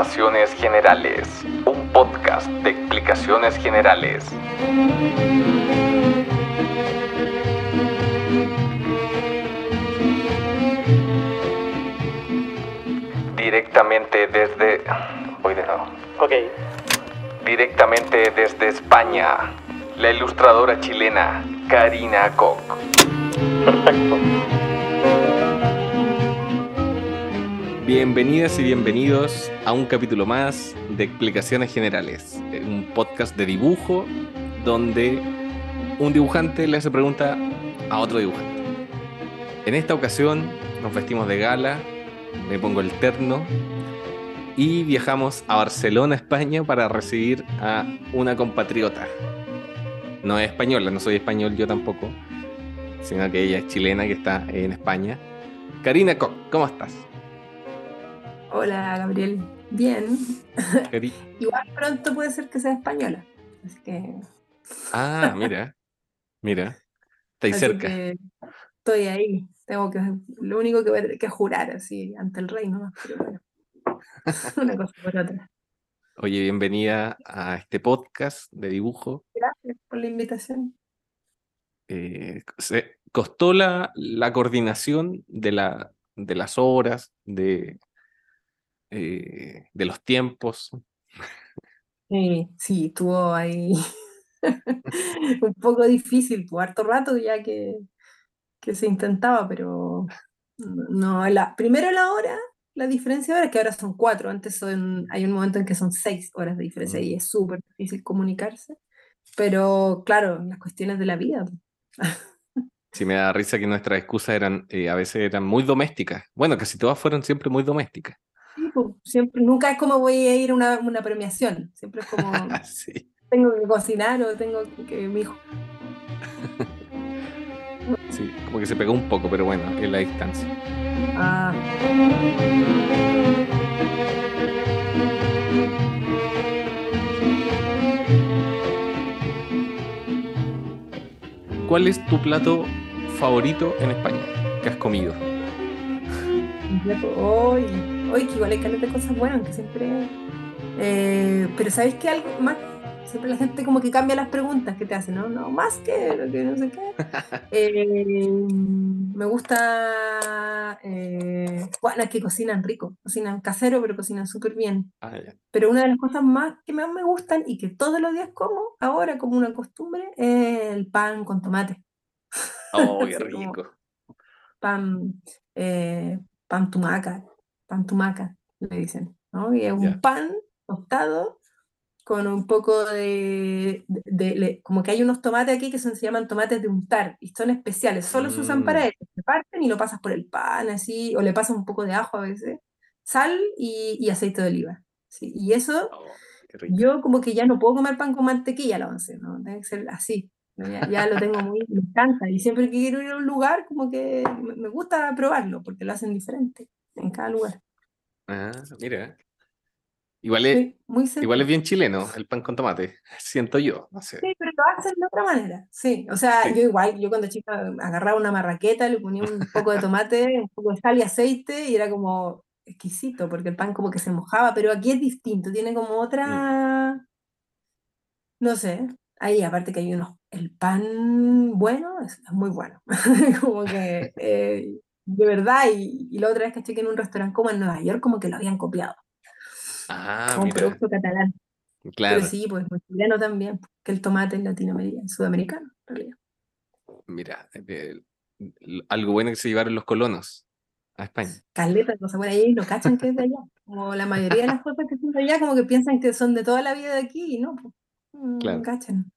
Conversaciones Generales, un podcast de explicaciones generales. Directamente desde... Voy de nuevo. Ok. Directamente desde España, la ilustradora chilena Karina Koch. Perfecto. Bienvenidas y bienvenidos a un capítulo más de Explicaciones Generales, un podcast de dibujo donde un dibujante le hace pregunta a otro dibujante. En esta ocasión nos vestimos de gala, me pongo el terno y viajamos a Barcelona, España, para recibir a una compatriota. No es española, no soy español yo tampoco, sino que ella es chilena que está en España. Karina Koch, ¿cómo estás? Hola, Gabriel. Bien. Igual pronto puede ser que sea española. Así que. Ah, mira, mira, estáis cerca. que estoy ahí. Tengo que. Lo único que ver que jurar así ante el rey, ¿no? Pero bueno. Una cosa por otra. Oye, bienvenida a este podcast de dibujo. Gracias por la invitación. Eh, se- costó la, la coordinación de, la, de las horas, de, eh, de los tiempos. Sí, sí, estuvo ahí un poco difícil, por harto rato ya que, que se intentaba, pero no, la, primero la hora, la diferencia ahora es que ahora son cuatro, antes son, hay un momento en que son seis horas de diferencia y es súper difícil comunicarse, pero claro, las cuestiones de la vida. Sí, me da risa que nuestras excusas eran, eh, a veces eran muy domésticas. Bueno, casi todas fueron siempre muy domésticas. Pues, siempre, nunca es como voy a ir a una, una premiación, siempre es como Sí, tengo que cocinar o tengo que mi hijo sí, como que se pegó un poco, pero bueno, en la distancia. Ah, ¿Cuál es tu plato favorito en España que has comido? Hoy, hoy que igual hay caleta de cosas buenas, que siempre. eh, pero ¿sabéis que algo más? Siempre la gente como que cambia las preguntas que te hacen, ¿no? No, más que lo que no sé qué. Eh, me gusta. Eh, bueno, es que cocinan rico, cocinan casero, pero cocinan súper bien. Ah. Pero una de las cosas más que más me gustan y que todos los días como, ahora como una costumbre, es el pan con tomate. Oh, qué rico. pan, eh, pan tumaca, pan tumaca, le dicen, ¿no? Y es un Ya. pan tostado con un poco de, de- de- le- como que hay unos tomates aquí que son, se llaman tomates de untar y son especiales, solo se usan para Mm. eso, se parten y lo pasas por el pan así, o le pasas un poco de ajo a veces, sal y, y aceite de oliva. ¿sí? Y eso, Oh, yo como que ya no puedo comer pan con mantequilla a la once, ¿no? Debe ser así. Ya, ya lo tengo muy, me encanta. Y siempre que quiero ir a un lugar, como que me gusta probarlo, porque lo hacen diferente en cada lugar. Ah, mira. Igual es, Sí, muy igual es bien chileno el pan con tomate, siento yo, no sé. Sí, pero lo hacen de otra manera. Sí, o sea, Sí. yo igual, yo cuando chica agarraba una marraqueta, le ponía un poco de tomate, un poco de sal y aceite, y era como exquisito, porque el pan como que se mojaba, pero aquí es distinto, tiene como otra, no sé, ahí aparte que hay unos, el pan bueno es, es muy bueno, como que eh, de verdad, y, y la otra vez que chequé en un restaurante como en Nueva York, como que lo habían copiado, Ah, como un producto catalán. claro, Pero sí, pues chileno también, que el tomate es latinoamericano, sudamericano, en realidad. mira, eh, algo bueno que se llevaron los colonos a España. Caleta de cosas buenas, y no cachan que es de allá. Como la mayoría de las cosas que son de allá, como que piensan que son de toda la vida de aquí, y no, pues, Claro. no cachan.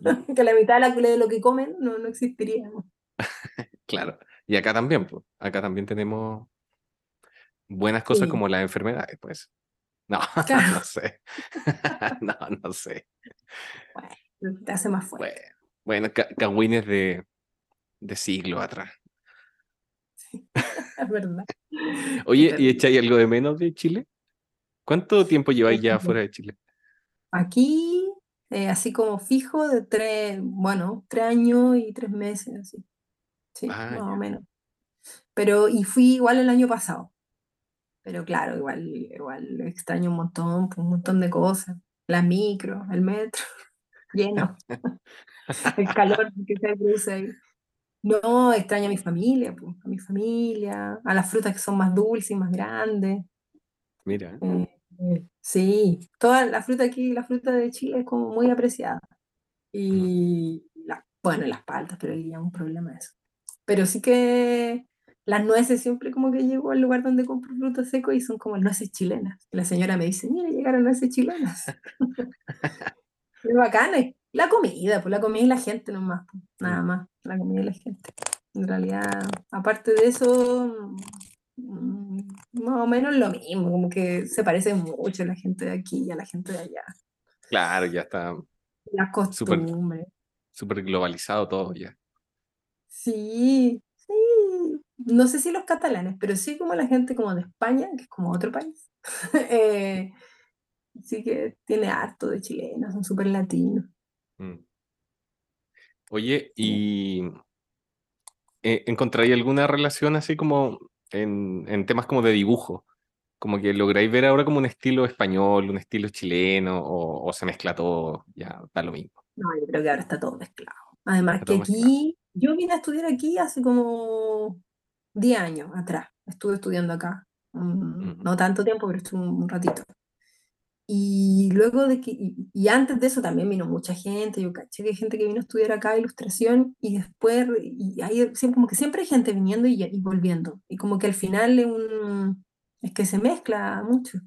Que la mitad de, la, de lo que comen no, no existiría. Claro. Y acá también, pues, acá también tenemos buenas cosas Sí. como las enfermedades, pues. No, Claro. no sé. No, no sé. Bueno, te hace más fuerte. Bueno, bueno, ca- cagüines de, de siglos atrás. Es verdad. Oye, ¿y echáis algo de menos de Chile? ¿Cuánto tiempo lleváis ya fuera de Chile? Aquí, eh, así como fijo, de tres, bueno, tres años y tres meses, así. Sí, Ah, más ya. o menos. Pero, y fui igual el año pasado. Pero claro, igual, igual extraño un montón, pues, un montón de cosas. La micro, el metro, lleno. el calor que se produce ahí. No, extraño a mi familia, pues, a mi familia, a las frutas que son más dulces y más grandes. Mira. Eh, eh, sí, toda la fruta aquí, la fruta de Chile es como muy apreciada. Y la, bueno, las paltas, pero ya un problema eso. Pero sí que las nueces siempre como que llego al lugar donde compro frutos secos y son como nueces chilenas. La señora me dice, mira, llegaron nueces chilenas. es bacana. La comida, pues la comida y la gente nomás, pues, nada más, la comida y la gente. En realidad, aparte de eso, mm, más o menos lo mismo, como que se parece mucho la gente de aquí y a la gente de allá. Claro, ya está Las costumbres. súper globalizado todo ya. Sí, sí. No sé si los catalanes, pero sí como la gente como de España, que es como otro país. eh, sí que tiene harto de chilenos, son súper latinos. Mm. Oye, ¿y eh, encontráis alguna relación así como en, en temas como de dibujo? Como que lográis ver ahora como un estilo español, un estilo chileno, o, o se mezcla todo, ya da lo mismo. No, yo creo que ahora está todo mezclado. Además Está que aquí, yo vine a estudiar aquí hace como 10 años atrás. Estuve estudiando acá. No tanto tiempo, pero estuve un ratito. Y luego de que, y, y antes de eso también vino mucha gente, yo caché que hay gente que vino a estudiar acá ilustración y después, y hay siempre, como que siempre hay gente viniendo y, y volviendo. Y como que al final es un, es que se mezcla mucho.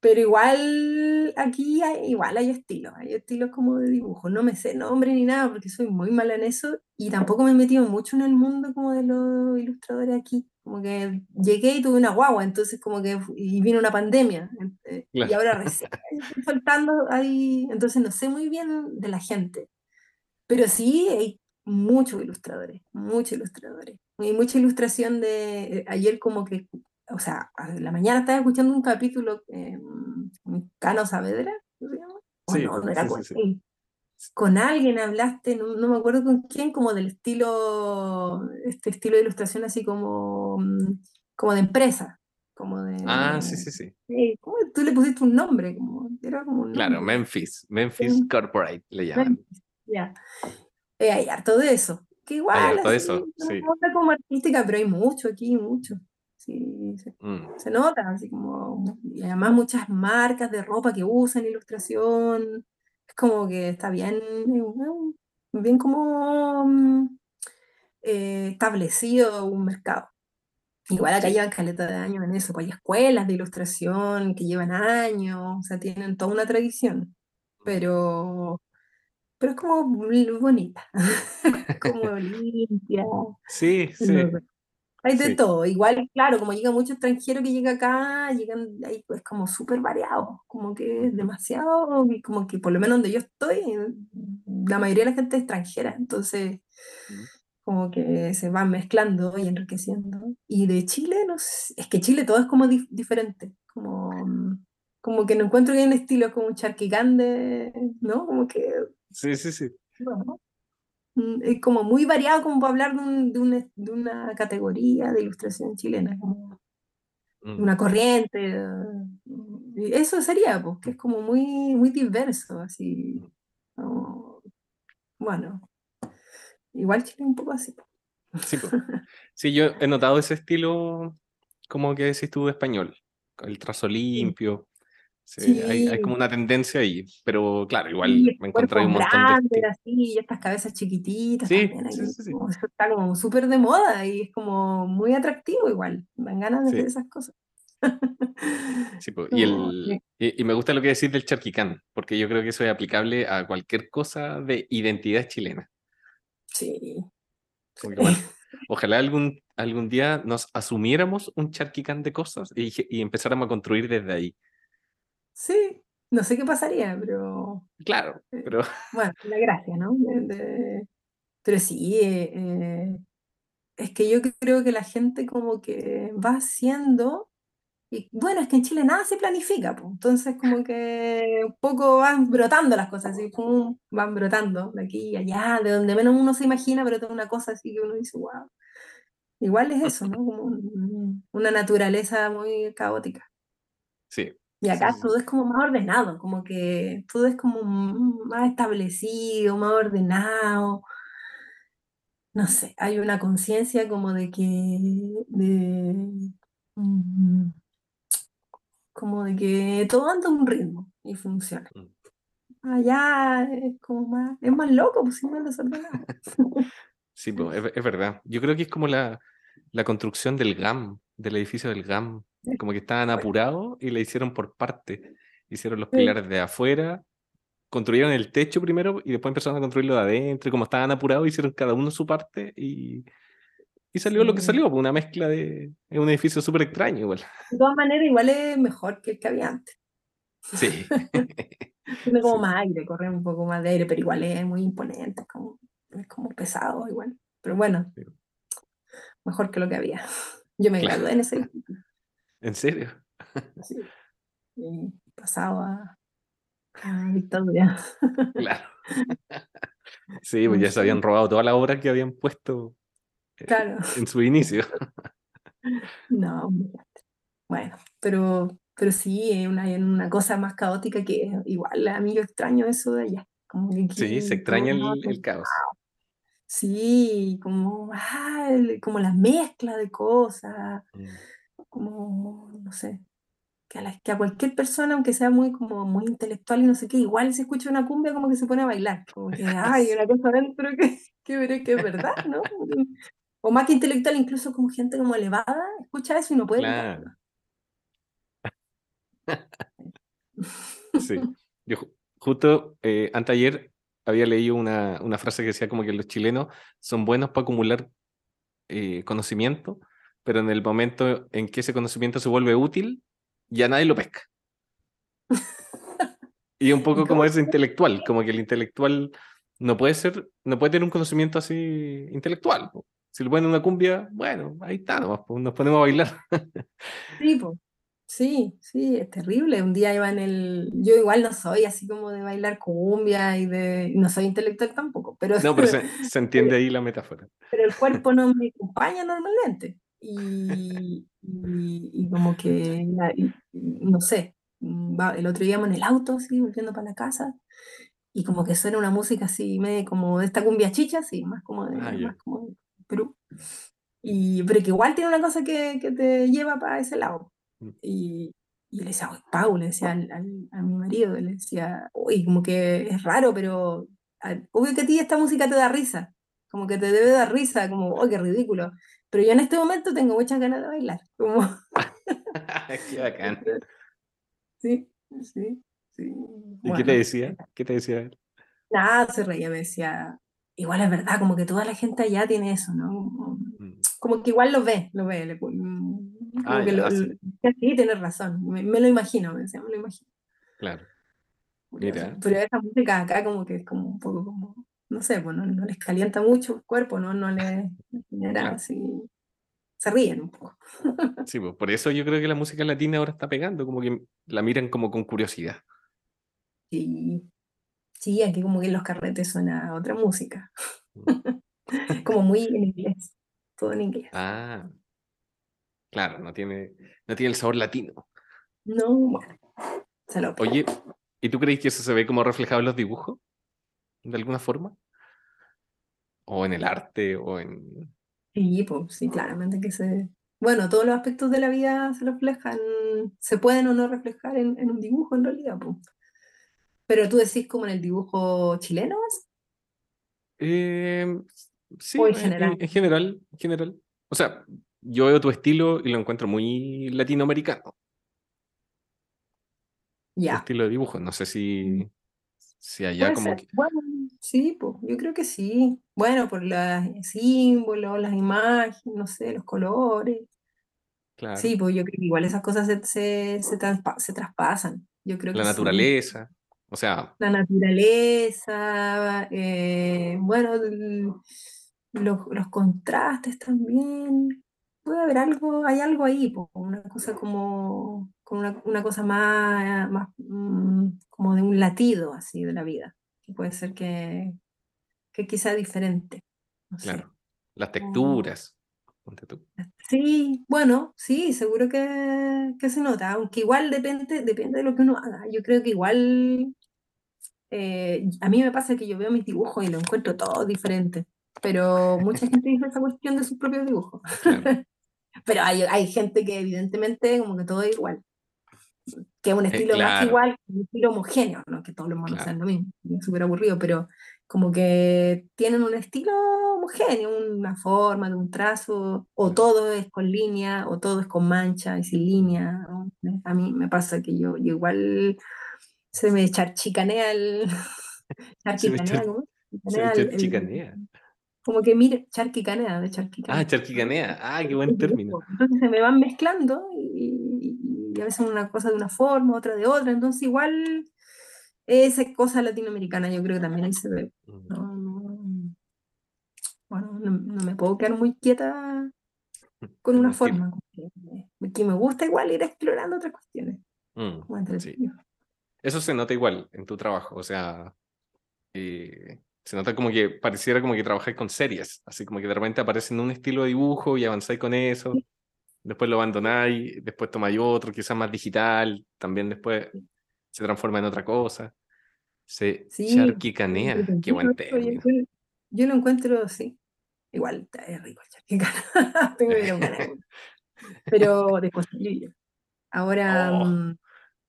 Pero igual aquí hay, igual hay estilos, hay estilos como de dibujo. No me sé nombre ni nada porque soy muy mala en eso y tampoco me he metido mucho en el mundo como de los ilustradores aquí. Como que llegué y tuve una guagua, entonces como que y vino una pandemia eh, y Claro. ahora recién faltando ahí, entonces no sé muy bien de la gente. Pero sí hay muchos ilustradores, muchos ilustradores. Y mucha ilustración de eh, ayer como que, o sea, a la mañana estaba escuchando un capítulo eh, Cano Saavedra, ¿se llama? Sí, no, no era sí, con sí, alguien hablaste, no, no me acuerdo con quién, como del estilo, este estilo de ilustración así como, mm, como de empresa, como de... Ah, sí, sí, sí. Sí, ¿cómo tú le pusiste un nombre? Como, era como un Claro, nombre. Memphis, Memphis. Corporate le llaman. Ya. Eh, hay harto de eso. Que igual, Hay harto de así, eso, sí. como artística, pero hay mucho aquí, mucho. Sí, se, Mm, se nota, así como. Y además muchas marcas de ropa que usan ilustración. Es como que está bien, eh, bien como mm, eh, establecido un mercado. Igual acá llevan caleta de años en eso, pues hay escuelas de ilustración que llevan años, o sea, tienen toda una tradición, pero, pero es como bonita, como limpia, Sí, sí. Hay de sí. todo, igual, claro, como llega mucho extranjero que llega acá, llegan, ahí es como súper variado, como que es demasiado, y como que por lo menos donde yo estoy, la mayoría de la gente es extranjera, entonces Mm. como que se van mezclando y enriqueciendo. Y de Chile, no sé, es que Chile todo es como dif- diferente, como, mm, como que no encuentro que hay un estilo como un charquicán de, ¿no? Como que, Sí, sí, sí. Es como muy variado como para hablar de, un- de una, de una categoría de ilustración chilena, como Mm. una corriente. mm, Eso sería, pues, que es como muy, muy diverso, así. como- bueno, igual Chile es un poco así. Sí, po. Sí, yo he notado ese estilo, como que decís tú, de español. El trazo limpio. Sí, hay, hay Sí. como una tendencia ahí, pero claro, igual Y me encontré un montón de grandes, estilos. así, y estas cabezas chiquititas Sí, también. sí, sí, sí. como eso está como súper de moda y es como muy atractivo igual. Dan ganas de Sí. esas cosas. Sí, po, y, el, y, y me gusta lo que decís del charquicán, porque yo creo que eso es aplicable a cualquier cosa de identidad chilena. sí. Como que, bueno, ojalá algún, algún día nos asumiéramos un charquicán de cosas y, y empezáramos a construir desde ahí. Sí, no sé qué pasaría, pero Claro, Eh, pero bueno, la gracia, ¿no? De- de- pero sí, eh, eh, es que yo creo que la gente como que va haciendo, y bueno, es que en Chile nada se planifica, pues, entonces como que un poco van brotando las cosas, así pum, van brotando de aquí y allá, de donde menos uno se imagina, pero toda una cosa así que uno dice, wow. igual es eso, ¿no? Como un- una naturaleza muy caótica. Sí. Y acá Sí. todo es como más ordenado, como que todo es como más establecido, más ordenado. No sé, hay una conciencia como de que, de, mm, como de que todo anda a un ritmo y funciona. Mm. Allá es como más, es más loco, pues es más desordenado. Sí, po, es, es verdad. Yo creo que es como la, la construcción del GAM, del edificio del GAM. Como que estaban apurados y le hicieron por parte. Hicieron los pilares de afuera, construyeron el techo primero y después empezaron a construirlo de adentro. Y como estaban apurados, hicieron cada uno su parte y, y salió lo que salió, pues, una mezcla de. Es un edificio súper extraño, igual. De todas maneras, igual es mejor que el que había antes. Sí. Tiene como Sí. más aire, corre un poco más de aire, pero igual es muy imponente, es como, es como pesado igual. Pero bueno, Sí. mejor que lo que había. Yo me Claro. gradué en ese edificio, ¿En serio? sí, y pasado a, dictadura. Claro. Sí, pues ya se habían robado toda la obra que habían puesto eh, Claro, en su inicio. no, bueno, pero, pero sí, es una, una cosa más caótica que igual a mí yo extraño eso de allá. Como que Sí, se extraña el, el caos. Sí, como, ah, como la mezcla de cosas, Mm. Como, no sé, que a, la- que a cualquier persona, aunque sea muy, como, muy intelectual y no sé qué, igual se escucha una cumbia como que se pone a bailar, como que hay una cosa adentro que, que, que es verdad, ¿no? O más que intelectual, incluso como gente como elevada, escucha eso y no puede. Claro. Sí. Yo ju- justo eh, anteayer había leído una, una frase que decía como que los chilenos son buenos para acumular eh, conocimiento, pero en el momento en que ese conocimiento se vuelve útil, ya nadie lo pesca. Y un poco como ese intelectual, como que el intelectual no puede ser, no puede tener un conocimiento así intelectual. Si lo ponen en una cumbia, bueno, ahí está, nomás, nos ponemos a bailar. Sí, po. Sí, sí, es terrible. Un día iba en el. Yo igual no soy así como de bailar cumbia y de. No soy intelectual tampoco, pero, No, pero se, se entiende ahí la metáfora. pero el cuerpo no me acompaña normalmente. Y, y, y como que, no sé, el otro día en el auto, así, volviendo para la casa, y como que suena una música así, medio como de esta cumbia chicha, así, más como de, Ah, más como de Perú. Y, pero que igual tiene una cosa que, que te lleva para ese lado. Mm. Y, y le decía, "Oye, Pau, le decía al- al- a mi marido, le decía, uy, como que es raro, pero a- obvio que a ti esta música te da risa, como que te debe dar risa, como, oh, qué ridículo. Pero yo en este momento tengo muchas ganas de bailar, como, Qué bacán. sí, sí, sí. ¿Y qué te decía? ¿Qué te decía él? nada, se reía, me decía, igual es verdad, como que toda la gente allá tiene eso, ¿no? Como- Mm. Como que igual lo ve, lo ve, le- mm, como Ah, que ya, lo, sí. tienes razón, me, me lo imagino, me decía, me lo imagino. Claro. Mira. Pero esa música acá como que es como un poco como, no sé, pues no, no les calienta mucho el cuerpo, ¿no? No les genera así, se ríen un poco. Sí, pues por eso yo creo que la música latina ahora está pegando, como que la miran como con curiosidad. Sí, sí, aquí como que en los carretes suena otra música, como muy en inglés, todo en inglés. Ah, claro, no tiene, no tiene el sabor latino. No, bueno, se lo Oye, ¿y tú crees que eso se ve como reflejado en los dibujos? ¿De alguna forma? ¿O en el arte? ¿O en...? Sí, pues sí, claramente que se... Bueno, todos los aspectos de la vida se reflejan, se pueden o no reflejar en, en un dibujo en realidad, pues. Pero tú decís como en el dibujo chileno. Eh, sí, O en en, general. en general, en general. O sea, yo veo tu estilo y lo encuentro muy latinoamericano, Ya, estilo de dibujo. No sé si, si allá como que... Bueno, sí, pues yo creo que sí. Bueno, por los símbolos, las imágenes, no sé, los colores. Claro, Sí, pues yo creo que igual esas cosas se, se, se, transpa- se traspasan. Yo creo la que sí. naturaleza. O sea, la naturaleza, eh, bueno, los, los contrastes también. Puede haber algo, hay algo ahí, po, una cosa como, como una, una cosa más, más mm, como de un latido así de la vida, que puede ser que, que quizá diferente. No sé. claro, las texturas, tú. Sí, bueno, sí, seguro que, que se nota, aunque igual depende, depende de lo que uno haga. Yo creo que igual eh, a mí me pasa que yo veo mis dibujos y lo encuentro todo diferente, pero mucha gente dice esa cuestión de sus propios dibujos. Claro. Pero hay, hay gente que evidentemente como que todo es igual, que es un estilo más claro. igual, un estilo homogéneo, no que todos los monos Claro. sean lo mismo, es súper aburrido, pero como que tienen un estilo homogéneo, una forma, de un trazo, o todo es con línea, o todo es con mancha y sin línea. ¿no? A mí me pasa que yo, yo igual se me charchicanea el... Se me charquicanea, char- ¿cómo? Charquicanea el- el- charchicanea. Como que mira, charquicanea, de charquicanea. Ah, charquicanea. Ah, qué buen término. dibujo. Entonces se me van mezclando y, a veces una cosa de una forma, otra de otra. Entonces igual esa cosa latinoamericana yo creo que también ahí se ve. Mm. No, no- bueno, no, no me puedo quedar muy quieta con Un una forma. Que, me- que me gusta igual ir explorando otras cuestiones. Mm, sí. Eso se nota igual en tu trabajo, o sea, eh, se nota como que pareciera como que trabajáis con series, así como que de repente aparece en un estilo de dibujo y avanzáis con eso, después lo abandonáis, después tomáis otro, quizás más digital, también después se transforma en otra cosa. Se Sí, charquicanea, qué buen término. Yo, lo encuentro, sí. Igual es rico el. Tengo que. Pero de costillo. Ahora, Oh. mm,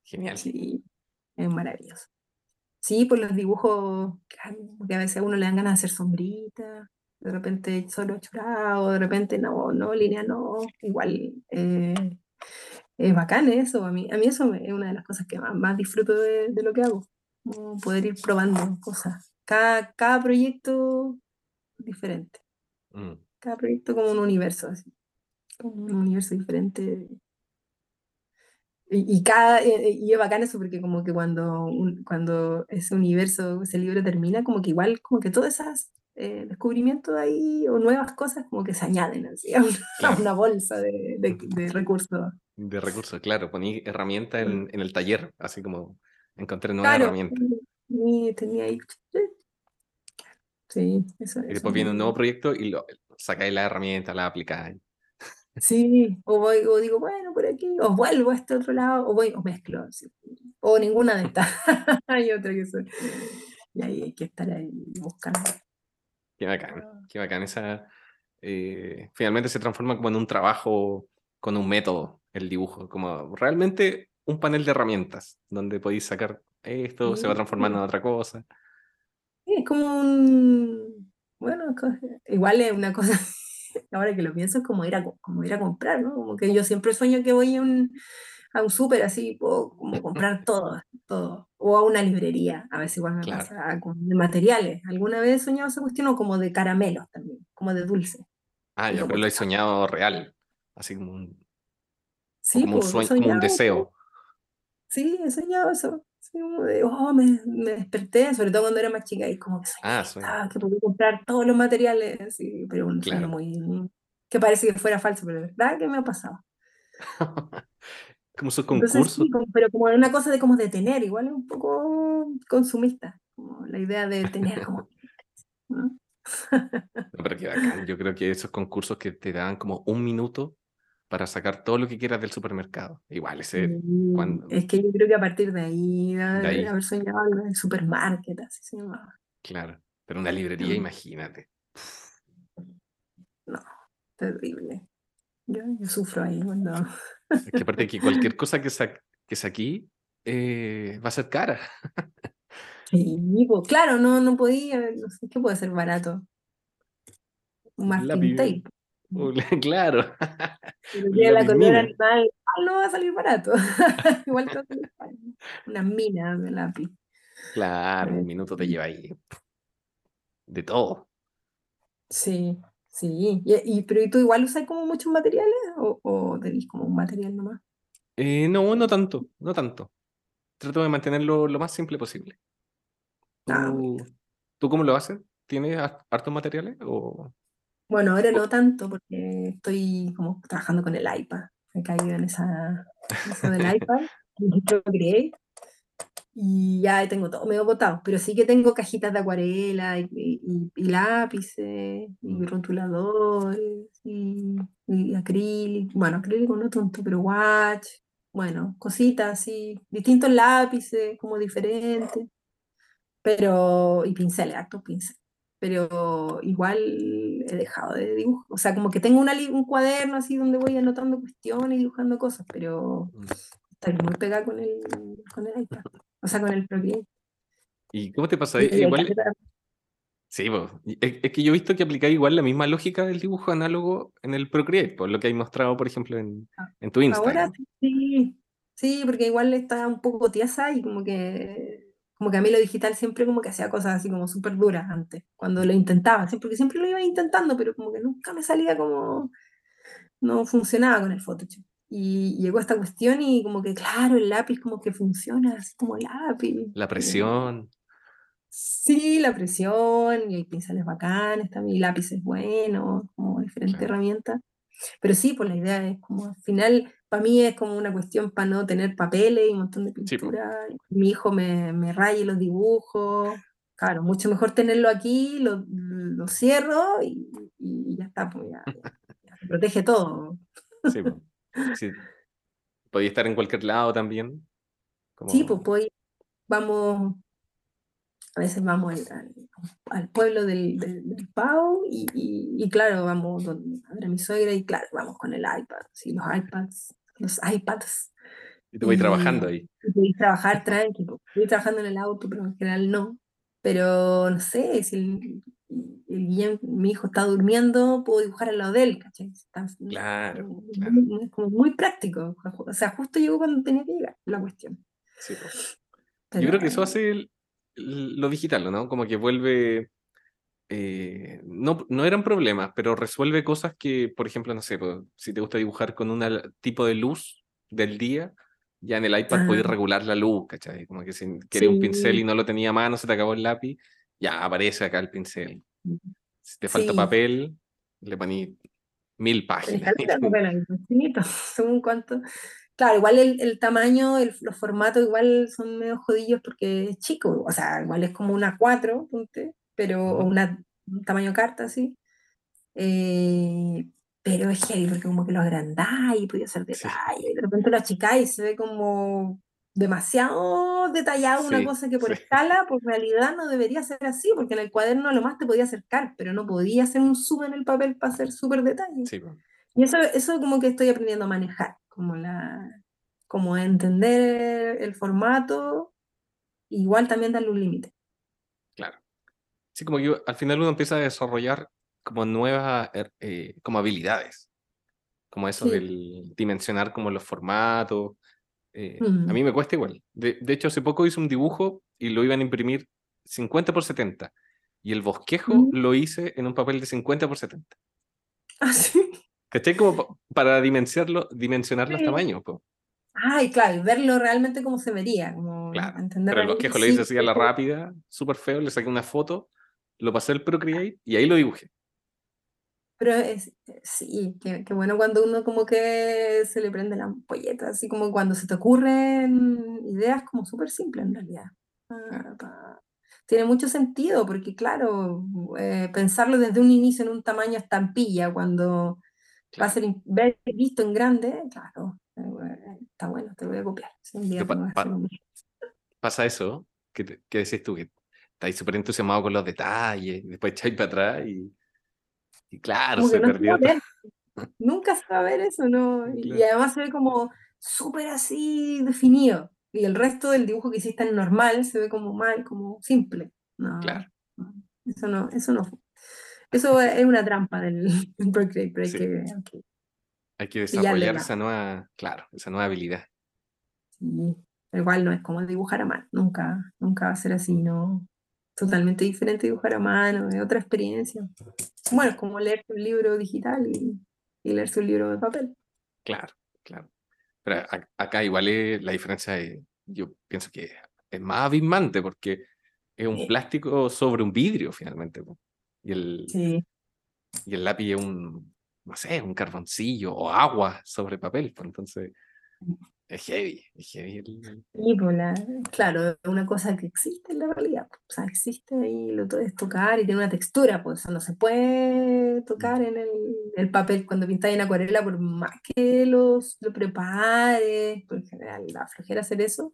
Genial. sí, es maravilloso. Sí, por los dibujos, que a veces a uno le dan ganas de hacer sombritas, de repente solo chorado, de repente no, no, línea no, igual eh, es bacán eso, a mí, a mí eso es una de las cosas que más, más disfruto de, de lo que hago, poder ir probando cosas. Cada, cada proyecto diferente, Mm. cada proyecto como un universo, así, como un universo diferente. Y, y cada, eh, y es bacán eso porque como que cuando, un- cuando ese universo, ese libro termina, como que igual, como que todos esos eh, descubrimientos ahí o nuevas cosas como que se añaden así a una, a Claro. una bolsa de, de, de recursos. De recursos, claro, poní herramientas en, en el taller, así como encontré nuevas Claro, herramientas. tenía, tenía ahí. Sí, eso, Y eso después viene un nuevo proyecto y lo, sacáis la herramienta, la aplicáis. Sí, o, voy, o digo, bueno, por aquí, o vuelvo a este otro lado, o voy, o mezclo, o ninguna de estas. Hay otra que son. Y ahí hay que estar ahí buscando. Qué bacán, qué bacán. Esa, eh, finalmente se transforma como en un trabajo con un método, el dibujo, como realmente un panel de herramientas donde podéis sacar esto, se va Sí. transformando en otra cosa. Sí, es como un. Bueno, igual es una cosa. Ahora que lo pienso, es como ir a, co- como ir a comprar, ¿no? Como que yo siempre sueño que voy a un, a un súper así, puedo como comprar todo, todo. O a una librería, a veces igual me Claro. pasa, con de materiales. Alguna vez he soñado esa cuestión, o como de caramelos también, como de dulce. Ah, ya, Lo he soñado real, así como un, Sí, como un pues, sueño, como un deseo. Sí, he soñado eso. Sí, como de, oh, me, me desperté, sobre todo cuando era más chica, y como que soñé Ah, que podía comprar todos los materiales, sí, pero un Claro. muy, que parece que fuera falso, pero de verdad que me ha pasado. Como esos Entonces concursos. sí, como- pero como una cosa de como de tener, igual es un poco consumista, como la idea de tener como, ¿no? No, pero qué bacán. Yo creo que esos concursos que te dan como un minuto para sacar todo lo que quieras del supermercado. Igual ese, cuando- Es que yo creo que a partir de ahí, de haber, ahí. haber soñado algo en supermarket, así se llamaba. claro. Pero una librería, Mm. imagínate. Terrible. Yo, yo sufro ahí cuando... Es que aparte que cualquier cosa que, sa que saquí eh, va a ser cara. Sí, pues, claro, no, no podía, no sé, ¿qué puede ser barato? Un masking tape. Claro. Llega la mina. animal, igual no va a salir barato. Igual caro. Unas minas de lápiz. Claro, un minuto te lleva ahí. De todo. Sí, sí. Y, y- pero ¿y tú igual usas como muchos materiales o, o tenés como un material nomás? Eh, no, no tanto, no tanto. Trato de mantenerlo lo más simple posible. Ah, ¿Tú, ¿tú cómo lo haces? ¿Tienes har- hartos materiales? O... Bueno, ahora no tanto porque estoy como trabajando con el iPad. He caído en esa, eso del iPad, y ya tengo todo medio botado, pero sí que tengo cajitas de acuarela y, y- y lápices y Mm. rotuladores y, y acrílico, bueno, acrílico no tanto, pero watch, bueno, cositas así, distintos lápices como diferentes, pero, y pinceles, hartos pinceles, pero igual he dejado de dibujar, o sea, como que tengo una un cuaderno así donde voy anotando cuestiones y dibujando cosas, pero Mm. estoy muy pegada con el, con el iPad, o sea, con el Procreate. ¿Y cómo te pasa? Eh, hay Igual, sí, Es, que yo he visto que aplicáis igual la misma lógica del dibujo análogo en el Procreate, por lo que hay mostrado, por ejemplo, en, en tu Ahora Instagram. sí, sí, porque igual está un poco tiesa y como que, como que a mí lo digital siempre como que hacía cosas así como súper duras antes, cuando lo intentaba, siempre, porque siempre lo iba intentando, pero como que nunca me salía como, no funcionaba con el Photoshop. Y llegó esta cuestión y como que, claro, el lápiz como que funciona así como lápiz. La presión. Sí, la presión y hay pinceles bacanes también, y lápices buenos, como diferentes Claro. herramientas. Pero sí, pues la idea es como al final, para mí es como una cuestión para no tener papeles y un montón de Sí, pintura. Mi hijo me, me raye los dibujos. Claro, mucho mejor tenerlo aquí, lo, lo cierro y, y ya está, pues ya, ya se protege todo. Sí. Sí. Podía estar en cualquier lado también. Sí, pues, pues vamos, a veces vamos al, al- al pueblo del, del, del Pau y, y- y claro, vamos donde a ver a mi suegra y claro, vamos con el iPad, sí, los iPads, los iPads. y te voy y- trabajando ahí. y podéis trabajar tranquilo. Estoy trabajando en el auto, pero en general no. Pero no sé, si el, el mi hijo está durmiendo, puedo dibujar al lado de él, ¿cachai? Está- Claro, muy- claro. muy- como muy práctico. O sea, justo llegó cuando tenía que llegar la cuestión. Sí. Yo Pero, creo que eso hace el- lo digital, ¿no? Como que vuelve. Eh, no, no eran problemas, pero resuelve cosas que, por ejemplo, no sé, si te gusta dibujar con un tipo de luz del día, ya en el iPad podéis Ah. regular la luz, ¿cachai? Como que si querías un pincel Sí. y no lo tenía a mano, se te acabó el lápiz, ya aparece acá el pincel. Si te falta Sí. papel, le poní mil páginas. según cuánto. Claro, igual el, el tamaño, el- los formatos igual son medio jodillos porque es chico, o sea, igual es como una 4, ponte, pero, o una, un tamaño carta, así. Eh, pero es heavy porque como que lo agrandáis y podía hacer Sí. detalle, y de repente lo achicáis y se ve como demasiado detallado una Sí, cosa que por sí. escala, por realidad no debería ser así, porque en el cuaderno lo más te podía acercar, pero no podía hacer un zoom en el papel para hacer súper detalle. Sí. Y eso, eso como que estoy aprendiendo a manejar, como la, como a entender el formato, igual también darle un límite. Claro. Sí, como que al final uno empieza a desarrollar como nuevas er- eh, como habilidades, como eso Sí. del dimensionar como los formatos. eh, A Mm. mí me cuesta igual. De, de hecho, hace poco hice un dibujo y lo iban a imprimir 50 por 70. Y el bosquejo Mm. lo hice en un papel de 50 por 70. Así. ¿Cachai? Como pa- para dimensionarlo, dimensionar los Sí. tamaños. po. Ay, claro, y verlo realmente como se vería, como Claro. entender Pero el bosquejo lo sí, hice así a la rápida, súper feo, le saqué una foto, lo pasé al Procreate y ahí lo dibujé. Pero es, sí, qué, qué bueno cuando uno como que se le prende la ampolleta, así como cuando se te ocurren ideas como súper simples en realidad. Pa- Tiene mucho sentido porque claro, eh, pensarlo desde un inicio en un tamaño estampilla, cuando va a ser ver- visto en grande, claro, eh, está bueno, te voy a copiar. Pa- pa- lo mismo. pasa eso, que, que decís tú, que estáis súper entusiasmado con los detalles, después echáis para atrás y, y claro, Como se no perdió nunca se va a ver eso, ¿no? Y además se ve como súper así definido. Y el resto del dibujo que hiciste en normal se ve como mal, como simple. No, Claro. no, eso no, eso no. Eso es una trampa del, Procreate, pero hay Sí. que, hay que- Hay que desarrollar la- esa nueva, claro, esa nueva habilidad. sí. Igual no es como dibujar a mano, nunca, nunca va a ser así, ¿no? Totalmente diferente dibujar a mano, es otra experiencia. Bueno, es como leerse un libro digital y, y leerse un libro de papel. Claro, claro. Pero acá igual es- la diferencia es, yo pienso que es más abismante porque es un Sí. plástico sobre un vidrio finalmente. Y el, Sí. y el lápiz es un, no sé, un carboncillo o agua sobre papel. pues, entonces, Es heavy, es heavy. Y pues la- claro, una cosa que existe en la realidad. pues, O sea, existe ahí, lo puedes tocar y tiene una textura, pues eso no se puede tocar en el, el papel cuando pintas en acuarela, por más que los, lo prepares, por en general la flojera hacer eso,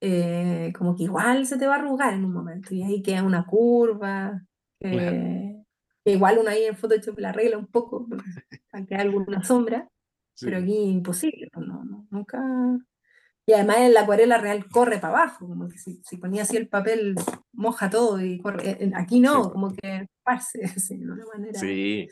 eh, como que igual se te va a arrugar en un momento y ahí queda una curva, Claro. eh, que igual uno ahí en Photoshop la arregla un poco, porque para que haya alguna sombra, pero Sí. aquí imposible, pues no, no, nunca... Y además en la acuarela real corre para abajo, como que si, si ponía así el papel moja todo y corre. eh, Aquí no, Sí. como que así, de una manera. Sí.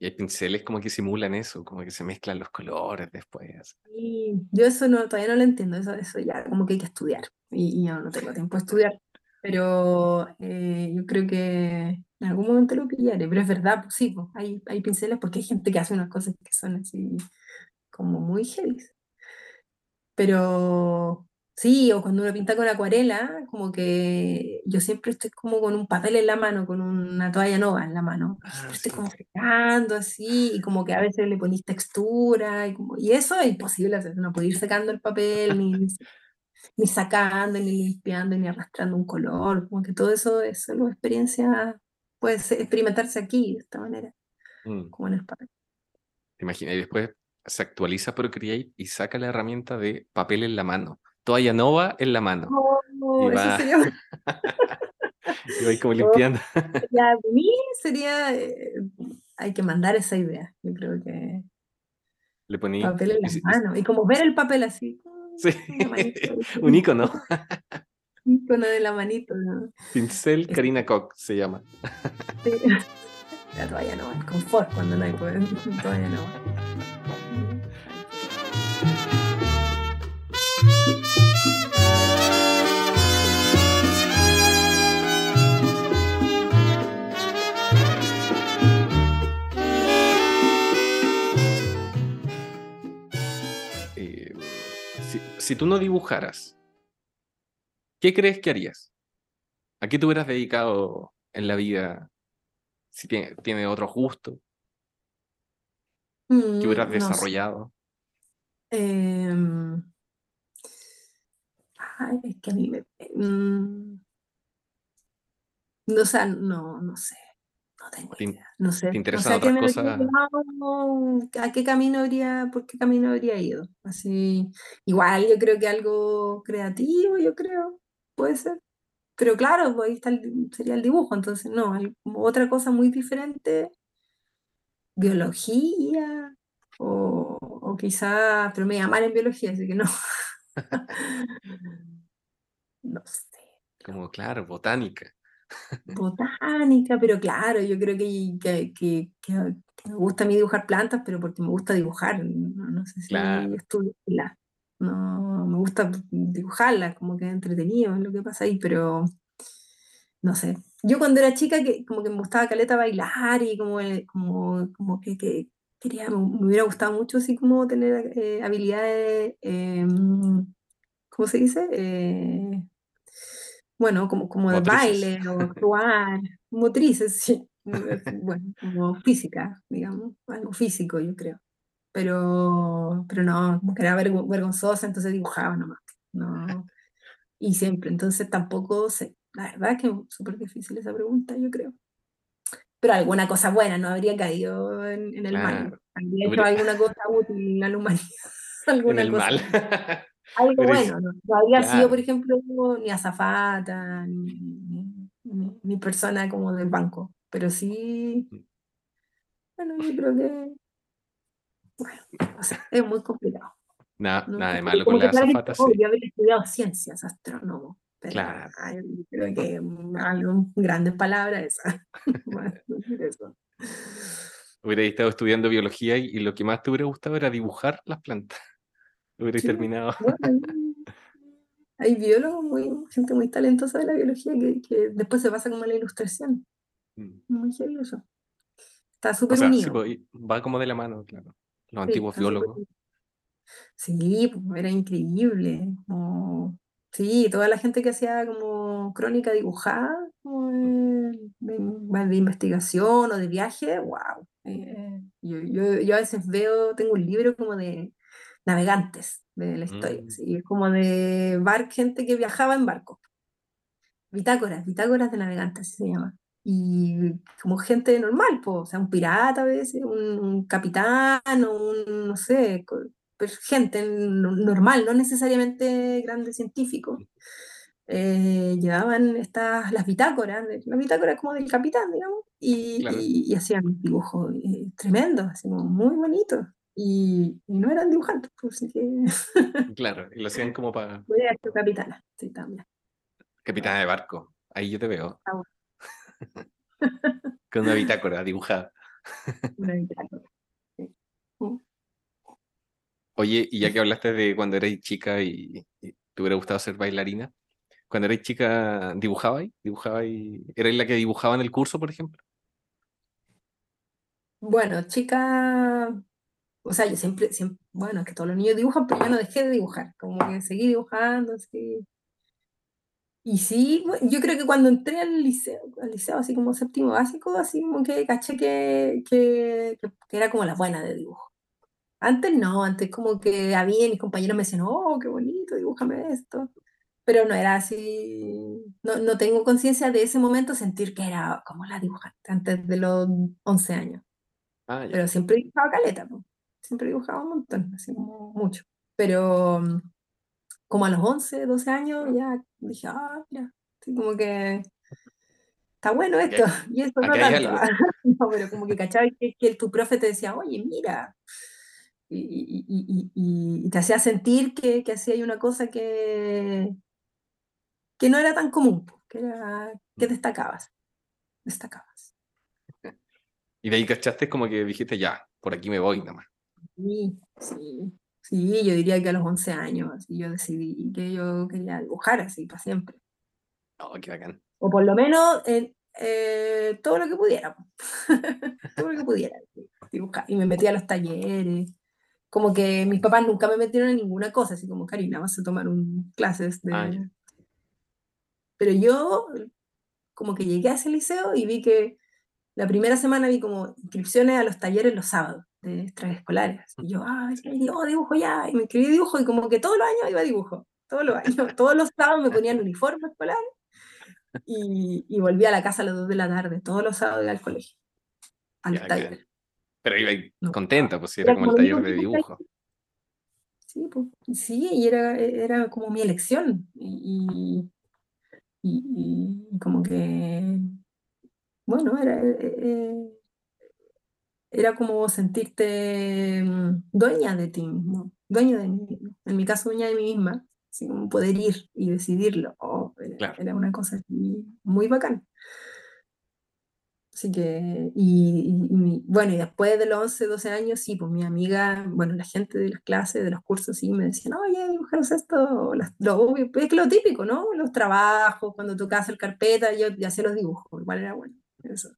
Y hay pinceles como que simulan eso, como que se mezclan los colores después. Y yo eso no, todavía no lo entiendo, eso, eso ya como que hay que estudiar. Y, y yo no tengo tiempo de estudiar. Pero eh, yo creo que en algún momento lo pillaré. Pero es verdad, pues sí, pues, hay, hay pinceles porque hay gente que hace unas cosas que son así como muy heavy. Pero sí, o cuando uno pinta con acuarela, como que yo siempre estoy como con un papel en la mano, con una toalla nova en la mano. Ah, estoy sí. como secando así, y como que a veces le ponís textura, y, como, y eso es imposible hacer, no puede ir secando el papel, ni, ni, sacando, ni limpiando, ni arrastrando un color, como que todo eso es solo experiencia, puede experimentarse aquí de esta manera, Mm, como en el papel. te imaginas, y después se actualiza Procreate y saca la herramienta de papel en la mano. Toalla nova en la mano. Oh, Y eso va- sería Y va ahí como limpiando. Ya, para mí sería, eh, hay que mandar esa idea, yo creo que Le poní. papel en la y- mano, y como ver el papel así, Sí. Un icono. icono de la manito, ¿no? Pincel Es- Karina Koch se llama. Sí. La toalla no, el confort cuando no hay poder, toalla no. Si, tú no dibujaras, ¿qué crees que harías? ¿A qué te hubieras dedicado en la vida? Si tiene, tiene otros gustos, Mm, ¿qué hubieras no desarrollado? Em, ay, es que a mí me... mm, no, o sea, no, no sé. No tengo ¿Te in- idea. No sé. te interesan sé a qué otras cosas? llevado, a qué camino habría, por qué camino habría ido. Así, igual yo creo que algo creativo, yo creo, puede ser. Pero claro, pues ahí está el- sería el dibujo, entonces no, otra cosa muy diferente, biología, o, o quizá, pero me iba mal en biología, así que no. No sé. Como, claro, botánica. Botánica, pero claro, yo creo que, que, que- que- que me gusta a mí dibujar plantas, pero porque me gusta dibujar, no, no sé si Claro. estudiarlas. No, me gusta dibujarlas, como que es entretenido es lo que pasa ahí, pero no sé. Yo cuando era chica, que, como que me gustaba caleta bailar y como, el- como, como que, que quería, me, me hubiera gustado mucho así como tener eh, habilidades, em, ¿cómo se dice? Eh, bueno, como, como de baile o actuar, motrices, sí. Bueno, como física, digamos, algo físico, yo creo. Pero, pero no, como que era vergo- vergonzosa, entonces dibujaba nomás. No. Y siempre, entonces tampoco sé. La verdad es que es súper difícil esa pregunta, yo creo. Pero alguna cosa buena, no habría caído en, en el mal. Claro. Habría hecho alguna cosa útil a la humanidad. En alguna el cosa mal. Algo Pero es- bueno, ¿no? No habría sido, por ejemplo, ni azafata, ni, ni, ni- ni persona como del banco, pero sí, bueno, yo creo que, bueno, o sea, es muy complicado. Nada, ¿no? nada de malo con que la azafata, "Oh, sí. yo estudiado ciencias, astrónomo, pero Claro. ay, creo que algo, grandes palabras decir eso. Hubiera estado estudiando biología y, y lo que más te hubiera gustado era dibujar las plantas. Hubiera Sí. terminado. Bueno, hay- hay biólogos, muy, gente muy talentosa de la biología que, que después se pasa como a la ilustración. Mm. Muy eso. Está O súper sea, unido. pues, va como de la mano, claro. Los Sí, antiguos biólogos. Sí, pues, era increíble. sí, toda la gente que hacía como crónica dibujada, como de, de- de investigación o de viaje, wow. yo, yo, yo a veces veo, tengo un libro como de navegantes, de la historia. Mm. sí, es como de bar, gente que viajaba en barco. Bitácoras, bitácoras de navegantes, se llama. Y como gente normal, po, o sea, un pirata a veces, un, un capitán o un, no sé, gente no- normal, no necesariamente grande científico. Eh, llevaban estas, las bitácoras, las bitácoras como del capitán, digamos, y, Claro. y- y hacían dibujos eh, tremendos, así muy bonitos. Y, y no eran dibujantes, pues, así que Claro, y lo hacían como para voy a ser capitana, sí, también. capitana de barco. Ahí yo te veo. Ah, bueno. Con una bitácora dibujada. Una bitácora. sí. Mm. Oye, y ya que hablaste de cuando erais chica y, y te hubiera gustado ser bailarina, cuando erais chica, ¿dibujabais? ¿Dibujabais? ¿Erais la que dibujaba en el curso, por ejemplo? Bueno, chica, o sea, yo siempre, siempre, bueno, es que todos los niños dibujan, pero yo no dejé de dibujar, como que seguí dibujando, así. Y sí, bu- yo creo que cuando entré al liceo, al liceo así como séptimo básico, así como que caché que, que, que- era como la buena de dibujo. Antes no, antes como que había, mis compañeros me decían, oh, qué bonito, dibújame esto. Pero no era así, no, no tengo conciencia de ese momento sentir que era como la dibujante antes de los 11 años. Ah. Pero siempre dibujaba caleta, po. Siempre dibujaba un montón, así como mucho. Pero mm, como a los 11, 12 años ya dije, ah, mira, así como que está bueno esto, y esto no hay tanto. No, pero como que cachaba que, que tu profe te decía, oye, mira, y, y- y- te hacía sentir que, que hacía ahí una cosa que, que no era tan común, que, era, que Mm. destacabas, destacabas. Y de ahí cachaste como que dijiste, ya, por aquí me voy nomás. Sí, sí, sí, yo diría que a los 11 años, así yo decidí que yo quería dibujar así para siempre. Oh, qué bacán. O por lo menos eh, eh, todo lo que pudiera. todo lo que pudiera. Dibujar. Y me metí a los talleres. Como que mis papás nunca me metieron en ninguna cosa, así como, Karina, vas a tomar un, clases de... Ah. Pero yo como que llegué a ese liceo y vi que la primera semana vi como inscripciones a los talleres los sábados de extraescolares. Y yo, ah, oh, dibujo ya. Y me inscribí dibujo y como que todos los años iba a dibujo. Todos los años, todos los sábados me ponían uniforme escolar y, y volví a la casa a las 2 de la tarde. Todos los sábados iba al colegio, a los Ya, talleres. bacán. Pero iba No. contenta, pues si era Era como el taller de dibujo. Sí, pues, sí, y era, era como mi elección. Y- y como que, bueno, era, eh, eh, era como sentirte mm, dueña de ti mismo, dueña de mí. En mi caso, dueña de mí misma, así como poder ir y decidirlo. Oh, era, Claro. era una cosa muy bacán. Así que, y, y- y bueno, y después de los 11, 12 años, sí, pues mi amiga, bueno, la gente de las clases, de los cursos, sí, me decían, oye, dibujaros esto, las- lo, es que lo típico, ¿no? Los trabajos, cuando tocaba hacer carpeta, yo ya hacía los dibujos, igual era bueno, eso.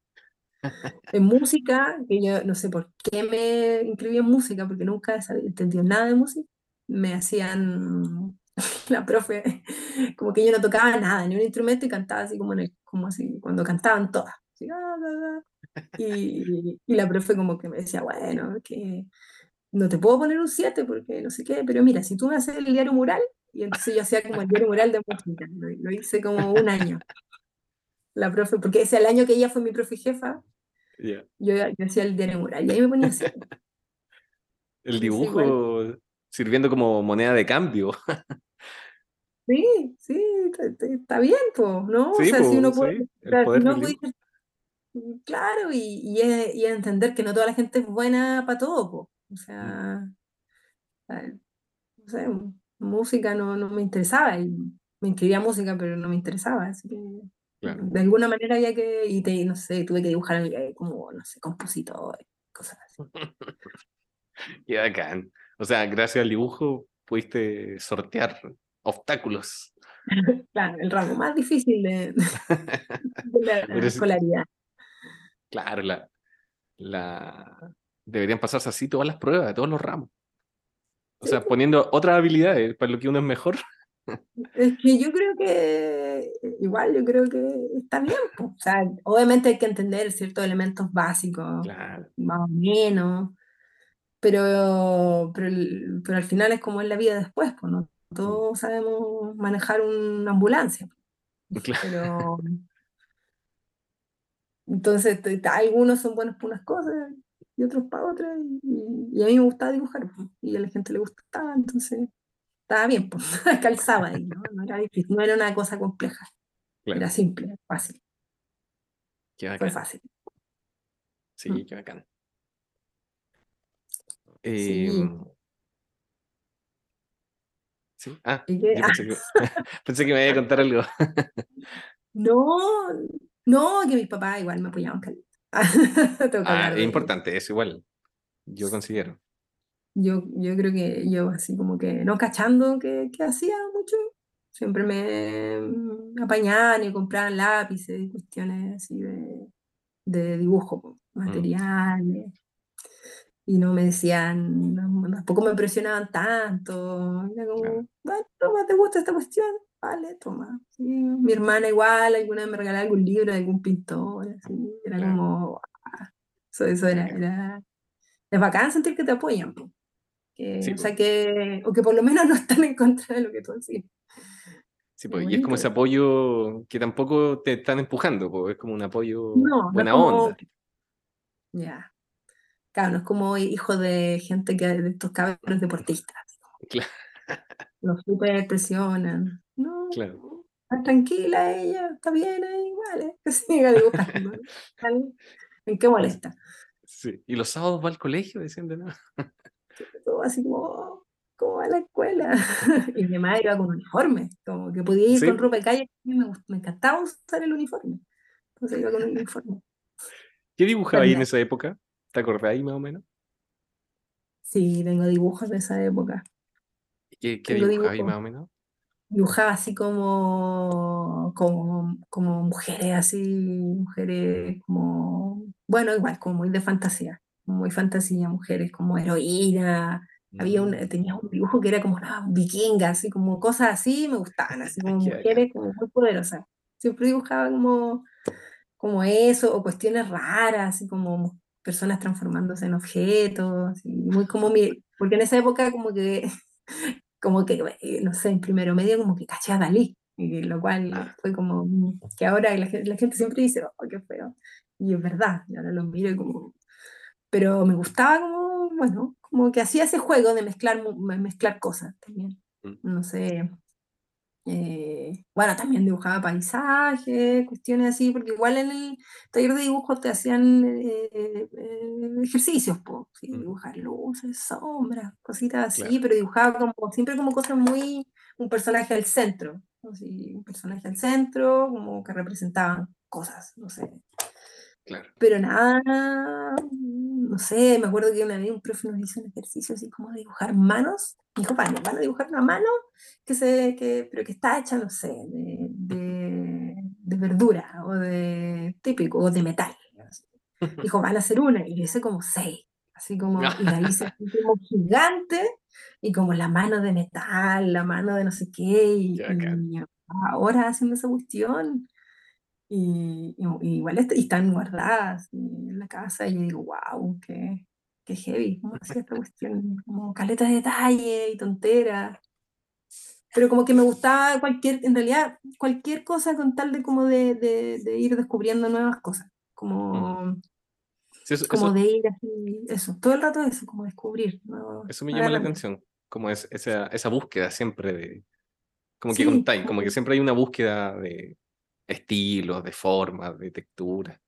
En música, que yo no sé por qué me inscribí en música, porque nunca entendí nada de música, me hacían, la profe, como que yo no tocaba nada, ni un instrumento y cantaba así como, en el- como así, cuando cantaban todas. así, ah, ah, ah. Y, y la profe como que me decía, bueno, que no te puedo poner un 7 porque no sé qué, pero mira, si tú me haces el diario mural, y entonces yo hacía como el diario mural de música, lo, lo hice como un año. La profe, porque ese el año que ella fue mi profe jefa, yo, yo hacía el diario mural y ahí me ponía así. El sí, dibujo sirviendo como moneda de cambio. Sí, sí, está- bien, pues, ¿no? O sea, si po, uno puede, el o sea, si poder no del puede dibujo. ser- claro, y, y, es- y es entender que no toda la gente es buena para todo, po. O Mm. sea, eh, no sé, música no, no me interesaba, y me inscribía a música, pero no me interesaba, así que Claro. de alguna manera había que, y te, no sé, tuve que dibujar eh, como, no sé, compositor, cosas así. Qué bacán. O sea, gracias al dibujo pudiste sortear obstáculos. Claro, el ramo más difícil de, de la escolaridad. Claro, la, la... deberían pasarse así todas las pruebas de todos los ramos. O sea, poniendo otras habilidades para lo que uno es mejor. Es que yo creo que igual yo creo que está bien. O sea, obviamente hay que entender ciertos elementos básicos, Claro. más o menos, pero, pero, pero al final es como en la vida después, pues no todos sabemos manejar una ambulancia, Claro, pero entonces algunos son buenos para unas cosas y otros para otras, y, y a mí me gustaba dibujar, y a la gente le gustaba, entonces estaba bien, pues, calzaba ahí, ¿no? No era difícil, no era una cosa compleja, claro. era simple, fácil, Qué fue bacán. fácil. Sí, Mm. qué bacán. Sí. Em, sí. Ah, yo Ah, pensé que, pensé que me iba a contar algo. no, no, que mis papás igual me. Tengo que Ah, es importante, es igual. Yo considero. Yo, yo creo que yo así como que no cachando que, que hacía mucho, siempre me mm, apañaban y compraban lápices y cuestiones así de, de dibujo, Mm. materiales, y no me decían, tampoco me presionaban tanto, era Claro. como, bueno, toma, ¿te gusta esta cuestión? Vale, toma. Sí, mi hermana igual, alguna vez me regalaba algún libro de algún pintor, así, era Claro. como, ah, eso, eso era, era, es bacán sentir que te apoyan, po que, Sí, o sea po. que, o que por lo menos no están en contra de lo que tú haces. Sí, pues, y es como ese apoyo que tampoco te están empujando, pues, es como un apoyo No, no buena como, onda. ya, claro, no es como hijo de gente que, de estos cabros deportistas, Claro, los super presionan. No, claro. está tranquila ella, está bien ahí, vale, que siga dibujando. ¿vale? ¿En qué molesta? Sí. Y los sábados va al colegio, decían de nuevo. Todo así como, como a la escuela. Y mi madre iba con uniforme, como que podía ir Sí, con ropa de calle, y me, me encantaba usar el uniforme. Entonces iba con un uniforme. ¿Qué dibujaba ahí en esa época? ¿Te acordás ahí más o menos? Sí, tengo dibujos de esa época. ¿Qué, qué dibujaba ahí más o menos? Dibujaba así como, como, como mujeres, así, mujeres como, bueno, igual, como muy de fantasía, muy fantasía, mujeres como heroína. Había un, Mm, tenía un dibujo que era como una vikinga, así como cosas así, me gustaban, así como qué bacán. mujeres como muy poderosas. Siempre dibujaba como, como eso, o cuestiones raras, así como personas transformándose en objetos, muy como mi, porque en esa época como que como que, eh, no sé, en primero medio como que caché a Dalí, y lo cual Ah, fue como que ahora la la gente siempre dice, oh, qué feo, y es verdad, y ahora lo miro y como, pero me gustaba como, bueno, como que hacía ese juego de mezclar, mezclar cosas también, mm, no sé, eh, bueno, también dibujaba paisajes, cuestiones así, porque igual en el taller de dibujo te hacían eh, eh, ejercicios, po, sí, mm, dibujar luces, sombras, cositas así, claro. pero dibujaba como, siempre como cosas muy, un personaje al centro, así, un personaje al centro, como que representaban cosas, no sé, Claro. pero nada, no sé, me acuerdo que una vez un profe nos hizo un ejercicio así como de dibujar manos. Me dijo, van, van a dibujar una mano que se, que, pero que está hecha, no sé, de, de, de verdura o de típico o de metal. Dijo, van a hacer una, y yo hice como seis, así como, y la hice como gigante, y como la mano de metal, la mano de no sé qué, y ahora haciendo esa cuestión. Y, y- y igual est- y están guardadas en la casa y yo digo, wow, qué, qué heavy, cómo hacía esta cuestión, como caleta de detalle y tontera. Pero como que me gustaba cualquier, en realidad, cualquier cosa con tal de como de, de, de ir descubriendo nuevas cosas, Mm. como, Sí, eso, como eso, de ir así, eso, todo el rato eso, como descubrir eso me llama la atención. Como es esa, esa búsqueda siempre de. Como que Sí, contáis, como que- siempre hay una búsqueda de estilos, de formas, de texturas.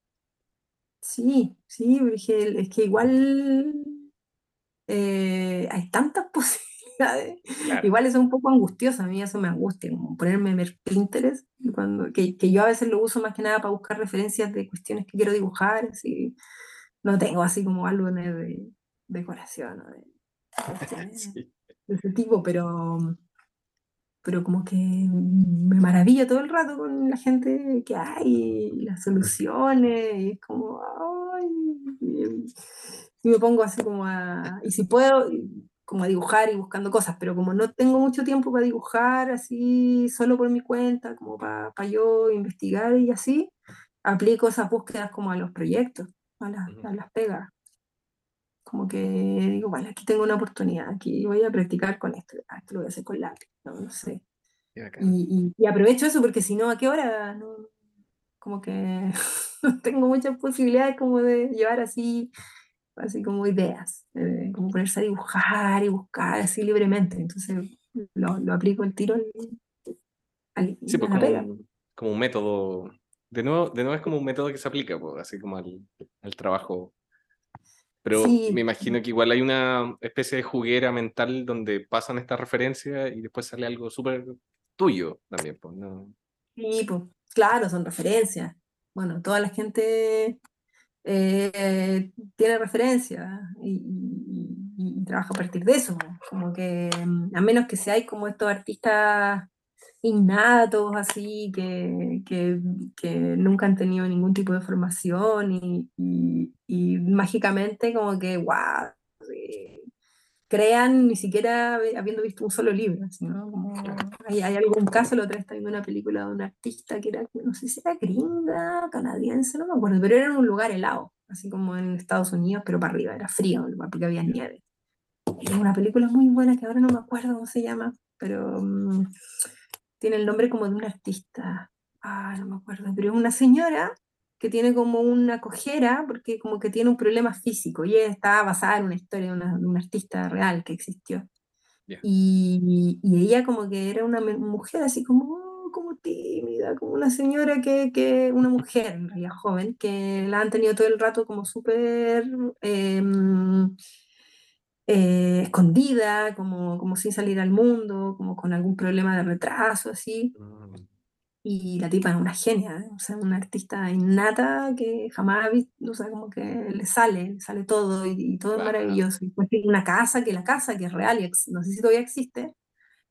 sí, sí, porque es que igual eh, hay tantas posibilidades. Claro. Igual es un poco angustioso, a mí eso me angustia, como ponerme a ver Pinterest, cuando, que, que yo a veces lo uso más que nada para buscar referencias de cuestiones que quiero dibujar, así, no tengo así como álbumes de decoración o de Sí. de ese tipo, pero, pero como que me maravilla todo el rato con la gente que hay, las soluciones, y es como, ay, y, me pongo así como a, y si puedo, como a dibujar y buscando cosas, pero como no tengo mucho tiempo para dibujar así, solo por mi cuenta, como para yo investigar y así, aplico esas búsquedas como a los proyectos, a las, a las pegas, como que digo, bueno, aquí tengo una oportunidad, aquí voy a practicar con esto, ah, esto lo voy a hacer con lápiz, no, no sé. Y, y- y aprovecho eso porque si no, ¿a qué hora? No, como que no tengo muchas posibilidades como de llevar así, así como ideas, eh, como ponerse a dibujar y buscar así libremente. Entonces lo, lo aplico el tiro al, al- Sí, pues como como un método. De nuevo, de nuevo es como un método que se aplica, pues, así como al, al trabajo. Pero Sí. me imagino que igual hay una especie de juguera mental donde pasan estas referencias y después sale algo súper tuyo también, pues, ¿no? Sí, pues, claro, son referencias. Bueno, toda la gente eh, tiene referencias y, y- trabaja a partir de eso. Como que, a menos que seáis como estos artistas innatos, así, que, que, que nunca han tenido ningún tipo de formación y, y- y mágicamente como que, wow, crean ni siquiera habi- habiendo visto un solo libro, sino como hay, hay algún caso, la otra estaba viendo una película de un artista que era, no sé si era gringa, canadiense, no me acuerdo, pero era en un lugar helado, así como en Estados Unidos, pero para arriba, era frío, porque había nieve. Era una película muy buena que ahora no me acuerdo cómo se llama, pero mm, tiene el nombre como de un artista, ah, no me acuerdo, pero es una señora que tiene como una cojera, porque como que tiene un problema físico, y está basada en una historia de una, de un artista real que existió. Ya. Y, y ella como que era una mujer así como, oh, como tímida, como una señora que, que una mujer en realidad joven, que la han tenido todo el rato como súper em, eh, escondida, como, como sin salir al mundo, como con algún problema de retraso, así. Mm, Y la tipa es una genia, ¿eh? o sea, una artista innata que jamás ha visto, o sea, como que le sale, le sale todo y, y todo es Wow. maravilloso. Y después tiene una casa, que la casa, que es real y no sé si todavía existe,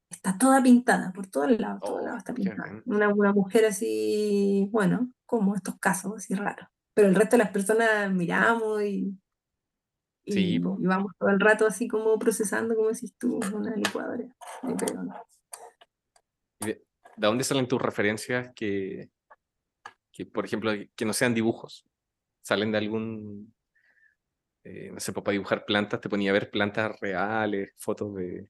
está toda pintada, por todos lados, todos Oh, lados está pintada. Una, una mujer así, bueno, como estos casos, así raros. Pero el resto de las personas miramos y, y, Sí, y vamos todo el rato así como procesando, como decís tú, una licuadora. Yo creo, ¿no? ¿Y de, de dónde salen tus referencias que, que, por ejemplo, que no sean dibujos? ¿Salen de algún, eh, no sé, pues, para dibujar plantas, te ponía a ver plantas reales, fotos de...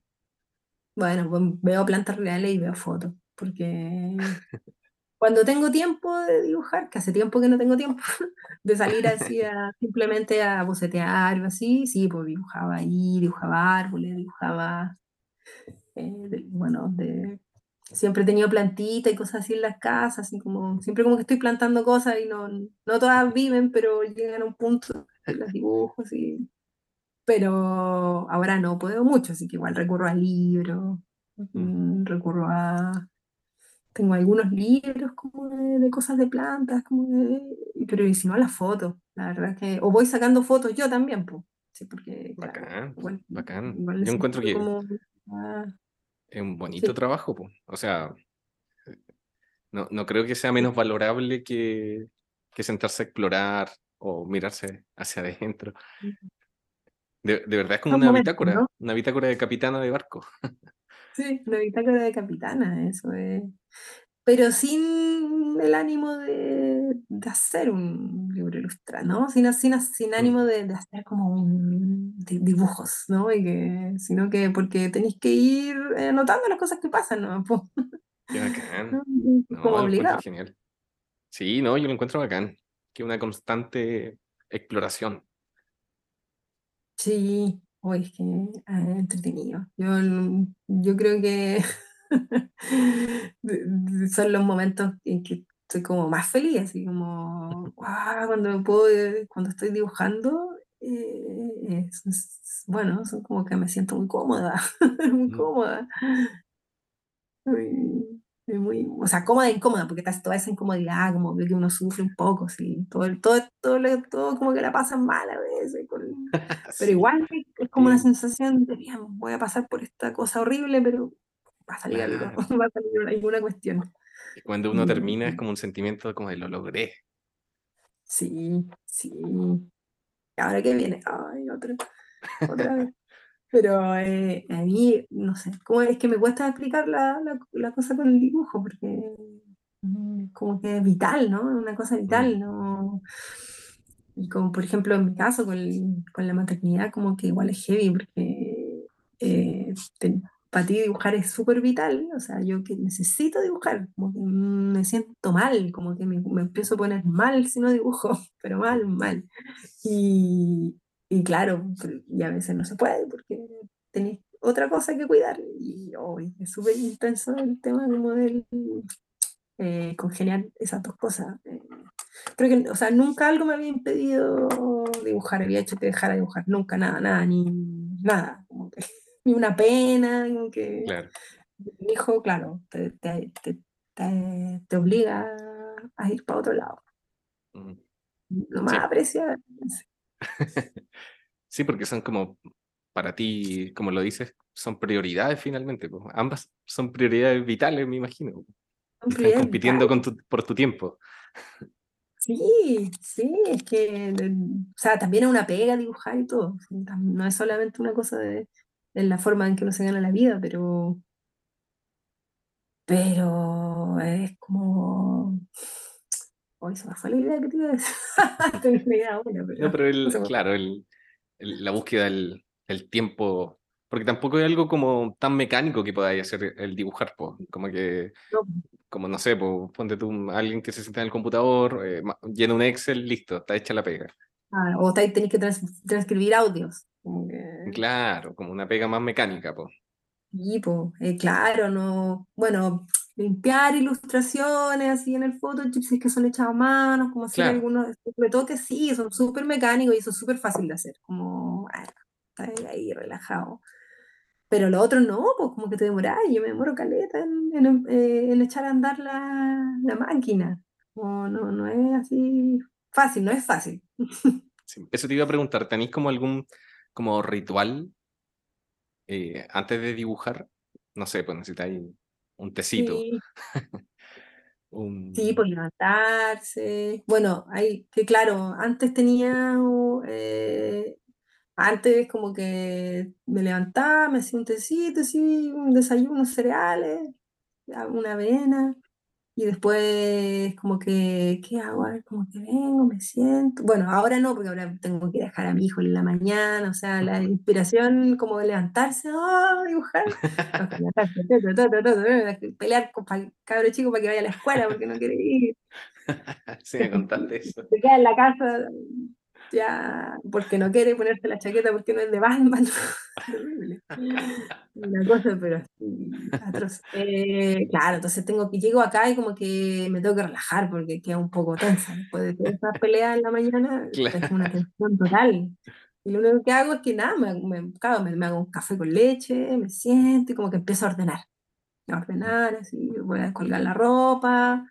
Bueno, pues veo plantas reales y veo fotos, porque cuando tengo tiempo de dibujar, que hace tiempo que no tengo tiempo, de salir así a, simplemente a bocetear o así, sí, pues dibujaba ahí, dibujaba árboles, dibujaba, eh, de- bueno, de, siempre he tenido plantitas y cosas así en las casas, así como, siempre como que estoy plantando cosas y no, no todas viven, pero llegan a un punto las dibujo, así. Pero ahora no puedo mucho, así que igual recurro a libros, mm, recurro a... Tengo algunos libros como de, de cosas de plantas, como de, pero y si no las fotos, la verdad es que... O voy sacando fotos yo también, pues. Sí, porque, claro, Bacán, igual, bacán. Yo encuentro que como... ah, es un bonito Sí. trabajo, pues. O sea, no, no creo que sea menos valorable que, que sentarse a explorar o mirarse hacia adentro. De, de verdad es como una bitácora, ¿no? una bitácora de capitana de barco. Sí, una bitácora de capitana, eso es. Pero sin el ánimo de, de hacer un libro ilustrado, ¿no? Sin, sin, sin Mm. ánimo de, de hacer como un, di- dibujos, ¿no? Y que, sino que porque tenéis que ir anotando las cosas que pasan, ¿no? Qué bacán. ¿no? Como obligado. genial. Sí, no, yo lo encuentro bacán. Que una constante exploración. Sí, hoy es que ah, entretenido. Yo, yo creo que son los momentos en que estoy como más feliz, así como "Guau", cuando me puedo, eh, cuando estoy dibujando, eh, es- es- bueno, son como que me siento muy cómoda, muy Mm. cómoda. Muy, o sea, cómoda e incómoda, porque está toda esa incomodidad, como que uno sufre un poco, sí, todo, todo, todo, todo como que la pasan mal a veces, con- pero igual es- como una sensación de, bien, voy a pasar por esta cosa horrible, pero va a salir algo, Claro. va a salir alguna cuestión. Y cuando uno Y- termina es como un sentimiento como de lo logré. Sí, sí. ¿Ahora qué viene? Ay, otra, otra vez. Pero eh, a mí, no sé, como es que me cuesta explicar la, la, la cosa con el dibujo, porque mm, como que es vital, ¿no? Es una cosa vital. ¿no? Y como por ejemplo en mi caso con, el- con la maternidad, como que igual es heavy, porque eh, para ti dibujar es súper vital, o sea, yo que necesito dibujar, como que me siento mal, como que me, me empiezo a poner mal si no dibujo, pero mal, mal. Y, y claro, pero- y a veces no se puede porque tenés otra cosa que cuidar. Y hoy es súper intenso el tema como del eh, congeniar esas dos cosas. Eh, creo que, o sea, nunca algo me había impedido dibujar, había hecho que dejara de dibujar, nunca, nada, nada, ni nada, como que, ni una pena, como que Claro. mi hijo, claro, te, te, te, obliga a ir para otro lado. Mm. Lo más Sí. apreciado. Sí, porque son como, para ti, como lo dices, son prioridades finalmente. pues. Ambas son prioridades vitales, me imagino. Están compitiendo con tu- por tu tiempo. Sí, sí, es que, eh, o sea, también es una pega dibujar y todo. No es solamente una cosa de, de la forma en que uno se gana la vida, pero, pero es como. Hoy se me fue la idea que te iba a decir. Tenía una idea buena, pero No, pero no el, fue. claro, el, el- la búsqueda del el tiempo, porque tampoco es algo como tan mecánico que podáis hacer el dibujar, pues. Como que, No, como no sé, pues, ponte tú alguien que se sienta en el computador, eh, llena un Excel, listo, está hecha la pega. ah, o te- tenés que trans- transcribir audios. Como que, Claro, como una pega más mecánica, pues. sí, po, eh, claro, no. Bueno, limpiar ilustraciones así en el Photoshop, si es que son hechas a mano, como hacer Claro, algunos retoques, sí, son súper mecánicos y eso es súper fácil de hacer. Como, ah, está ahí relajado. Pero lo otro no, pues como que te demoras, yo me demoro caleta en, en, eh, en echar a andar la, la máquina. No, no, no es así fácil, no es fácil. sí. Eso te iba a preguntar, ¿tenéis como algún como ritual eh, antes de dibujar? No sé, pues necesitáis un tecito, Sí, sí, un... por levantarse. Bueno, hay que claro, antes tenía, eh, antes como que me levantaba, me hacía un tecito, así, un desayuno, cereales, una avena. Y después, como que, ¿qué hago? A ver, como que vengo, me siento. Bueno, ahora no, porque ahora tengo que dejar a mi hijo en la mañana, o sea, la inspiración como de levantarse, ¡oh! dibujar. Pelear con el cabro chico para que vaya a la escuela porque no quiere ir. Sí, me contaste eso. Se queda en la casa ya porque no quiere ponerse la chaqueta porque no es de Batman. Terrible. Una cosa, pero atroz. Eh, claro, entonces tengo que llego acá y como que me tengo que relajar porque queda un poco tensa. Después de esas peleas en la mañana, es una Claro. tensión total. Y lo único que hago es que nada, me, me, claro, me, me hago un café con leche, me siento y como que empiezo a ordenar. A ordenar, así, voy a colgar la ropa,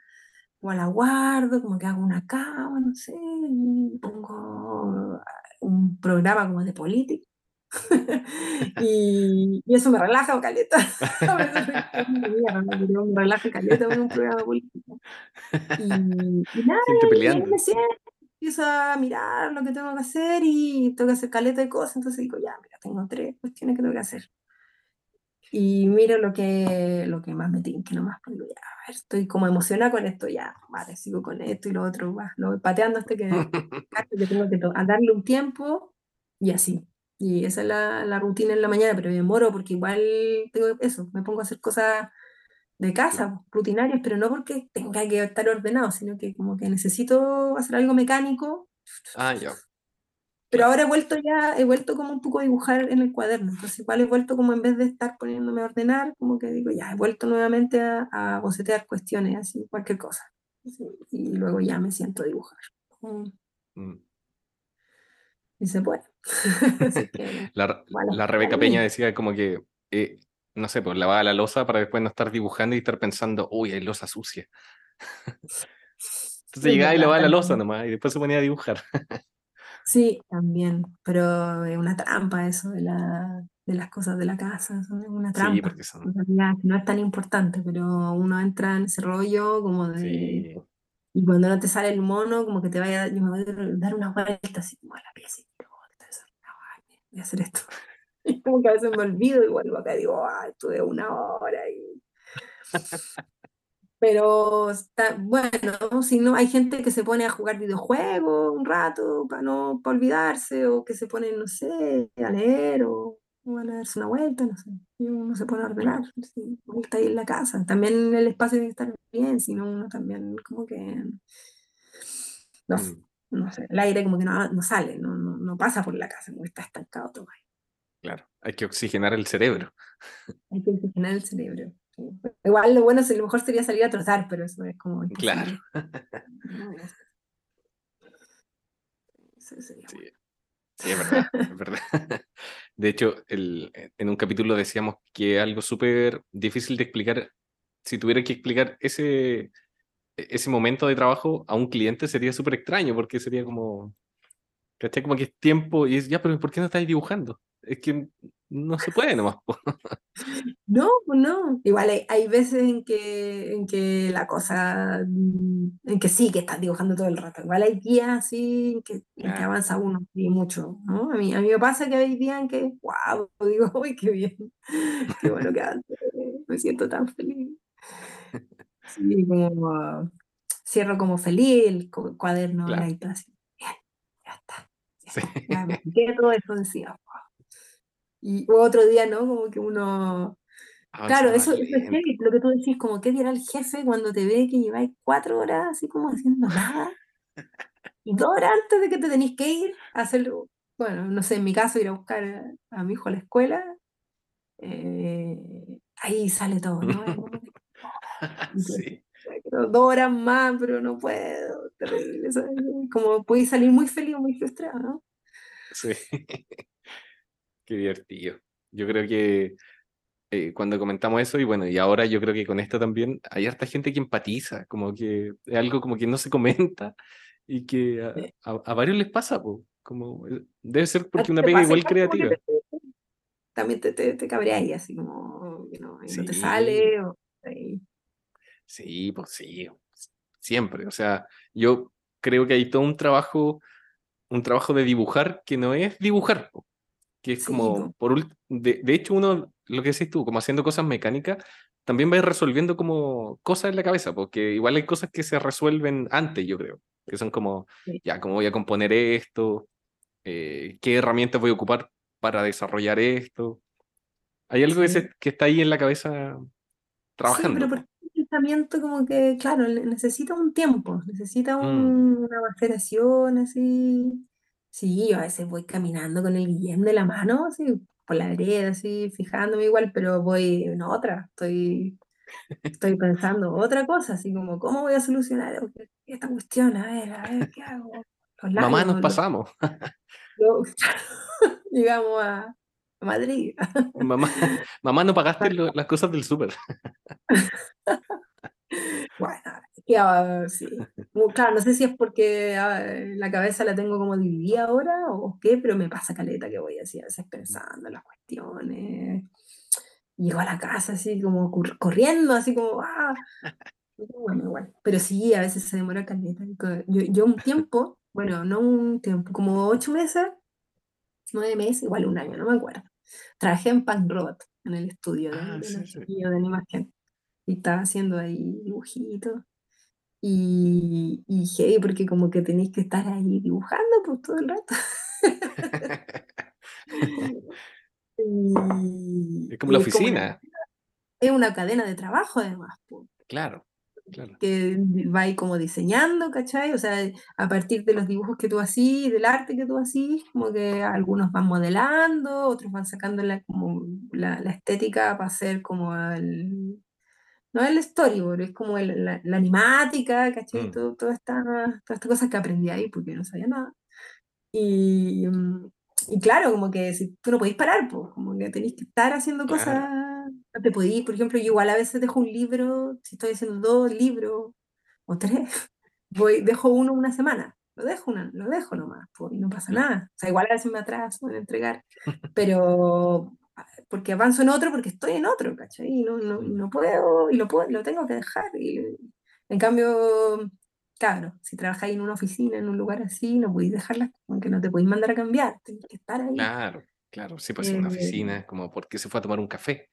o la guardo, como que hago una cama, no sé, y pongo un programa como de política. y, y eso me relaja, caleta. A veces soy tan de mierda, pero me relaja caleta un programa de política. Y, y nada, y me siento, empiezo a mirar lo que tengo que hacer y tengo que hacer caleta de cosas, entonces digo, ya, mira, tengo tres cuestiones que tengo que hacer. Y miro lo que, lo que más me tinque nomás, digo, ya, a ver, estoy como emocionada con esto, ya, vale, sigo con esto y lo otro, va, lo voy pateando hasta que, hasta que tengo que a darle un tiempo y así. Y esa es la, la rutina en la mañana, pero me demoro porque igual tengo eso, me pongo a hacer cosas de casa, pues, rutinarias, pero no porque tenga que estar ordenado, sino que como que necesito hacer algo mecánico. Ah, ya. Pero ahora he vuelto ya, he vuelto como un poco a dibujar en el cuaderno, entonces igual he vuelto como en vez de estar poniéndome a ordenar, como que digo, ya, he vuelto nuevamente a, a bocetear cuestiones, así, cualquier cosa. Sí, Y luego ya me siento a dibujar. Mm, Mm. Y se puede. Así que, La, bueno, la Rebeca. Peña decía como que, eh, no sé, pues lavaba la losa para después no estar dibujando y estar pensando, uy, hay losa sucia. Entonces Es llegaba y lavaba la losa nomás y después se ponía a dibujar. Sí, también, pero es una trampa eso de, la, de las cosas de la casa, es una Sí, trampa. porque son. En realidad no es tan importante, pero uno entra en ese rollo como de... Sí, Y cuando no te sale el mono, como que te vaya, yo me voy a dar una vuelta así como a la pieza y "Oh, voy a hacer esto. Y como que a veces me olvido y vuelvo acá y digo, ah, estuve una hora y Pero está, bueno, si no, hay gente que se pone a jugar videojuegos un rato para no para olvidarse, o que se pone, no sé, a leer o, o a darse una vuelta, no sé. Y uno se pone a ordenar, sí, está ahí en la casa. También el espacio debe estar bien, si no, uno también como que no, Mm, no sé, el aire como que no, no sale, no, no, no pasa por la casa, como que está estancado todo ahí. claro, hay que oxigenar el cerebro. Hay que oxigenar el cerebro. Igual lo bueno, es- lo mejor sería salir a trotar, pero eso es como. Claro. No, eso sería Sí, sí, es verdad, es verdad. De hecho, el- en un capítulo decíamos que algo súper difícil de explicar, si tuviera que explicar ese, ese momento de trabajo a un cliente sería súper extraño, porque sería como, ¿cachai? Como que es tiempo y es, ya, pero ¿por qué no estáis dibujando? Es que no se puede nomás. No, pues no. Igual hay, hay veces en que, en que la cosa, mm, en que sí, que estás dibujando todo el rato. Igual hay días así en que, en que avanza uno y mucho, ¿no? A mí, a mí me pasa que hay días en que, wow, digo, uy, qué bien, qué bueno que avance, me siento tan feliz. Sí, como cierro como feliz el cu- cuaderno Claro. todo así. Bien, ya está. ya Sí. Ya me quedé todo eso decía. wow. Y otro día, ¿no? Como que uno Claro, Avanzaba eso, eso es heavy, lo que tú decís, como que dirá el jefe cuando te ve que lleváis cuatro horas así como haciendo nada, y dos horas antes de que te tenéis que ir a hacerlo, bueno, no sé, en mi caso ir a buscar a, a mi hijo a la escuela, eh, ahí sale todo, ¿no? Sí, decís, "Quiero dos horas más, pero no puedo, terrible, ¿sabes? Como podéis salir muy feliz o muy frustrado, ¿no? sí. Qué divertido. Yo creo que eh, cuando comentamos eso, y bueno, y ahora yo creo que con esto también, hay harta gente que empatiza, como que es algo como que no se comenta y que a, Sí. a- a varios les pasa, po, como eh, debe ser ¿A porque una pega igual creativa. te- también te, te, te cabreáis así como que no, y no te Sí. sale, o, ahí. Sí, pues sí, siempre. O sea, yo creo que hay todo un trabajo, un trabajo de dibujar que no es dibujar, po, que es Sí, como, po. por de, de hecho, uno, lo que decís tú, como haciendo cosas mecánicas, también va resolviendo como cosas en la cabeza, porque igual hay cosas que se resuelven antes, yo creo, que son como, Sí. ya, cómo voy a componer esto, Eh, qué herramientas voy a ocupar para desarrollar esto. Hay algo que, Sí. se- que está ahí en la cabeza trabajando. pero po. porque el pensamiento como que, claro, ne- necesita un tiempo, necesita Mm, un- una maceración así. Sí, yo a veces voy caminando con el guillén de la mano, así, por la vereda, así, fijándome igual, pero voy en otra, estoy, estoy pensando otra cosa, así como, ¿cómo voy a solucionar esta cuestión? A ver, a ver, ¿qué hago? Los Mamá, nos los- pasamos. los- llegamos a Madrid. Mamá, mamá, no pagaste lo- las cosas del súper. Bueno, que, ah, sí. Claro, no sé si es porque la cabeza la tengo como dividida ahora o qué, pero me pasa caleta que voy así a veces pensando en las cuestiones. Llego a la casa así como cor- corriendo, así como, ah, bueno, igual. Pero sí, a veces se demora caleta. Yo, yo un tiempo, bueno, no un tiempo, como ocho meses, nueve meses, igual un año, no me acuerdo. Trabajé en Punk Robot, en el estudio Ah, de sí, sí. de animación. Y estaba haciendo ahí dibujitos. Y, y heavy, porque como que tenéis que estar ahí dibujando pues, todo el rato. Y, Es como la es como una, oficina. es una cadena de trabajo además, pues, Claro, claro. que va ahí como diseñando, ¿cachai? O sea, a partir de los dibujos que tú hacís, del arte que tú hacís, como que algunos van modelando, otros van sacando la, como la, la estética para hacer como el, no el storyboard, es como el- la, la animática, ¿cachai? Mm, Todo, toda esta, todas estas cosas que aprendí ahí porque no sabía nada. Y, mm, y claro, como que si, tú no podéis parar, pues, como que tenéis que estar haciendo claro. cosas, no te podéis, por ejemplo, yo igual a veces dejo un libro, si estoy haciendo dos libros o tres, voy, dejo uno una semana, lo dejo, una, lo dejo nomás, pues, y no pasa Claro. nada. O sea, igual a veces me atraso en entregar, pero porque avanzo en otro, porque estoy en otro, ¿cachai? Y no, no, Mm, no puedo, y lo, puedo, lo tengo que dejar. Y, en cambio, claro, si trabajáis en una oficina, en un lugar así, no podéis dejarlas, como que no te podéis mandar a cambiar, tenés que estar ahí. Claro, claro. Sí, pues en una Eh, oficina, como porque se fue a tomar un café.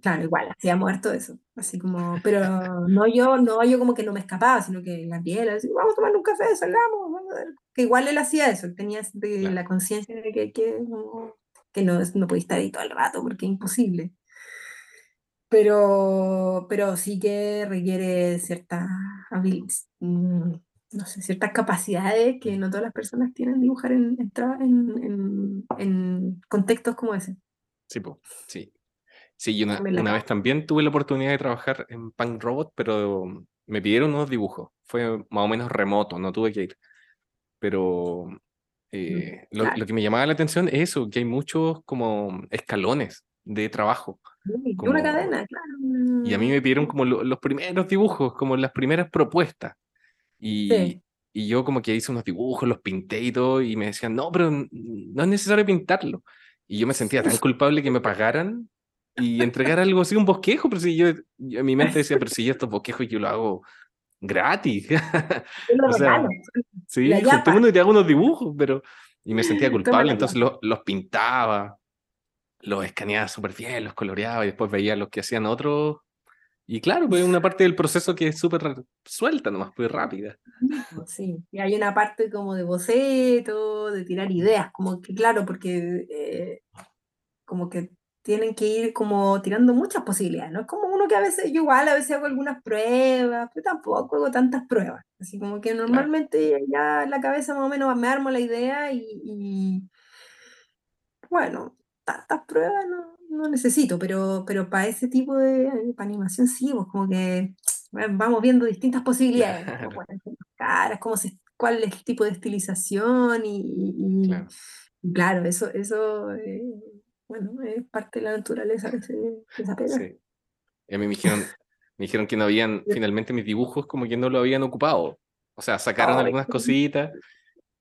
Claro, igual, hacía muerto eso, así como, pero no yo, no yo como que no me escapaba, sino que la piel, así, vamos a tomar un café, salgamos, vamos a ver", que igual él hacía eso, él tenía de Claro. la conciencia de que, que, no, que no, no podía estar ahí todo el rato, porque es imposible. Pero, pero sí que requiere ciertas mm, no sé, ciertas capacidades que no todas las personas tienen dibujar en, en, en, en- contextos como ese. Sí, po, sí. Sí, y una, una vez también tuve la oportunidad de trabajar en Punk Robot, pero me pidieron unos dibujos. Fue más o menos remoto, no tuve que ir. Pero eh, lo, claro. lo que me llamaba la atención es eso, que hay muchos como escalones de trabajo. Sí, de como- una cadena, claro. Y a mí me pidieron como lo- los primeros dibujos, como las primeras propuestas. Y, Sí. y yo como que hice unos dibujos, los pinté y todo, y me decían, no, pero no es necesario pintarlo. Y yo me sentía tan culpable que me pagaran y entregar algo así, un bosquejo, pero si yo, yo en mi mente decía, pero si yo estos bosquejos yo lo hago gratis. O sea, sí, juntémonos y te hago unos dibujos, pero... Y me sentía culpable, entonces los, los pintaba, los escaneaba súper bien, los coloreaba y después veía los que hacían otros. Y claro, pues es una parte del proceso que es súper suelta, nomás, pues rápida. Sí, y hay una parte como de boceto, de tirar ideas, como que claro, porque eh, como que tienen que ir como tirando muchas posibilidades, ¿no? Es como uno que a veces, yo igual a veces hago algunas pruebas, pero tampoco hago tantas pruebas, así como que normalmente ya en la cabeza más o menos me armo la idea y, y, bueno, tantas pruebas no, no necesito, pero, pero para ese tipo de para animación sí, pues como que bueno, vamos viendo distintas posibilidades. Claro. Ser las caras, cómo se, cuál es el tipo de estilización y, y- y- Claro. claro, eso, eso eh, bueno, es parte de la naturaleza de, ese- de esa pega. Sí. Y a mí me dijeron, me dijeron que no habían, finalmente mis dibujos como que no lo habían ocupado. O sea, sacaron Ay, algunas cositas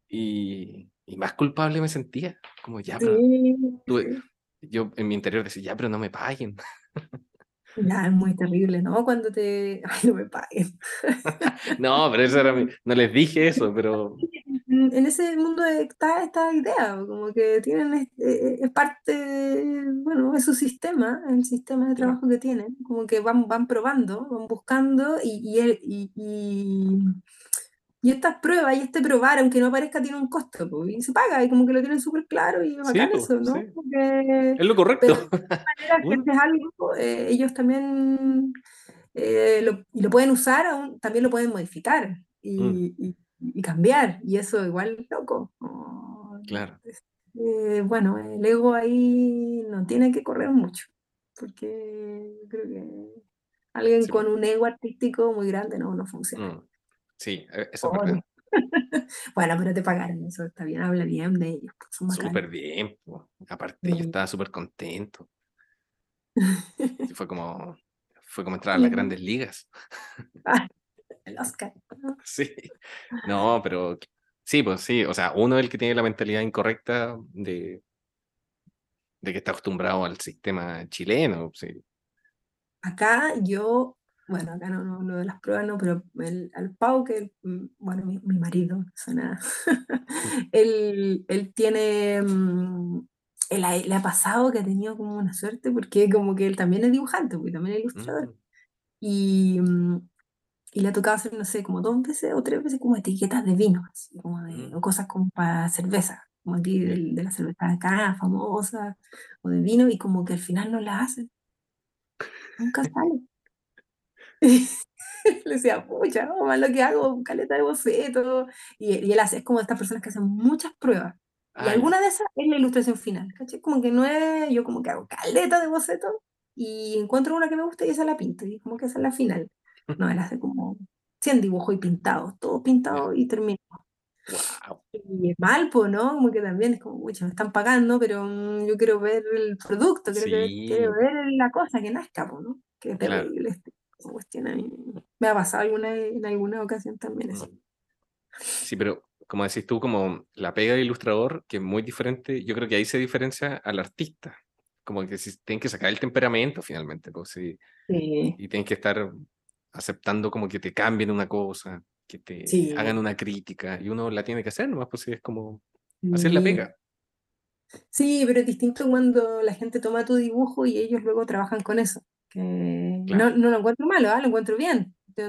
y, y más culpable me sentía. Como ya, pero Sí, tuve- sí. yo en mi interior decía, ya, pero no me paguen. Ya, es muy terrible, ¿no? Cuando te... Ay, no me paguen. No, pero eso era mi- no les dije eso, pero en ese mundo está esta idea, como que tienen, este- es parte, bueno, es su sistema, el sistema de trabajo que tienen, como que van, van probando, van buscando y, y, y, y estas pruebas y este probar, aunque no aparezca, tiene un costo, po, y se paga, y como que lo tienen súper claro y es Sí, bacán po, eso, ¿no? sí. Porque es lo correcto. manera que Uno- este es algo, eh, ellos también eh, lo, y lo pueden usar, aún- también lo pueden modificar y, Mm. y- y cambiar, y eso igual es loco. como, Claro. eh, bueno, el ego ahí no tiene que correr mucho, porque creo que alguien Sí, con un ego artístico muy grande no, no funciona. Mm. Sí, eh, eso es verdad. Bueno, pero te pagaron, eso está bien, habla bien de ellos, pues. Súper bien. po. Aparte, yo estaba súper contento. Sí, fue como, fue como entrar a las Sí. grandes ligas. El Oscar. Sí. No, pero sí, pues sí. O sea, uno es el que tiene la mentalidad incorrecta de, de que está acostumbrado al sistema chileno. Sí. Acá yo, bueno, acá no, no, lo de las pruebas no, pero el, al Pau, que, mm, bueno, mi, mi marido, suena, él, él tiene, mm, él ha- le ha pasado que ha tenido como una suerte, porque como que él también es dibujante, porque también es ilustrador, Mm, y, mm, y le ha tocado hacer, no sé, como dos veces o tres veces como etiquetas de vino, así, como de, Mm. o cosas como para cerveza, como aquí del- de, la cerveza de acá, famosa, o de vino, y como que al final no la hacen. Nunca sale. Le decía, pucha, no, más lo que hago, caleta de boceto. Y, y él hace, es como de estas personas que hacen muchas pruebas. Y ah, alguna de esas es la ilustración final, ¿cachai? Como que no es, yo como que hago caleta de boceto y encuentro una que me gusta y esa la pinto. Y como que esa es la final. No, él hace como 100 dibujos y pintados, todo pintado y termina. Guau. Y es mal, pues, ¿no? Como que también es como, pucha, me están pagando, pero mm, yo quiero ver el producto, quiero, que- Sí. quiero ver la cosa que nazca, ¿no? Qué Claro. terrible este- esa cuestión a mí. Me ha pasado alguna, en alguna ocasión también eso. Mm. Sí, pero como decís tú, como la pega de ilustrador, que es muy diferente, yo creo que ahí se diferencia al artista. Como que si tienen que sacar el temperamento finalmente, pues sí, Sí, y tienen que estar aceptando como que te cambien una cosa, que te Sí. hagan una crítica, y uno la tiene que hacer nomás, pues es como hacer la pega. Sí, pero es distinto cuando la gente toma tu dibujo y ellos luego trabajan con eso. Que Claro. no, no lo encuentro malo, ¿ah? lo encuentro bien. Yo,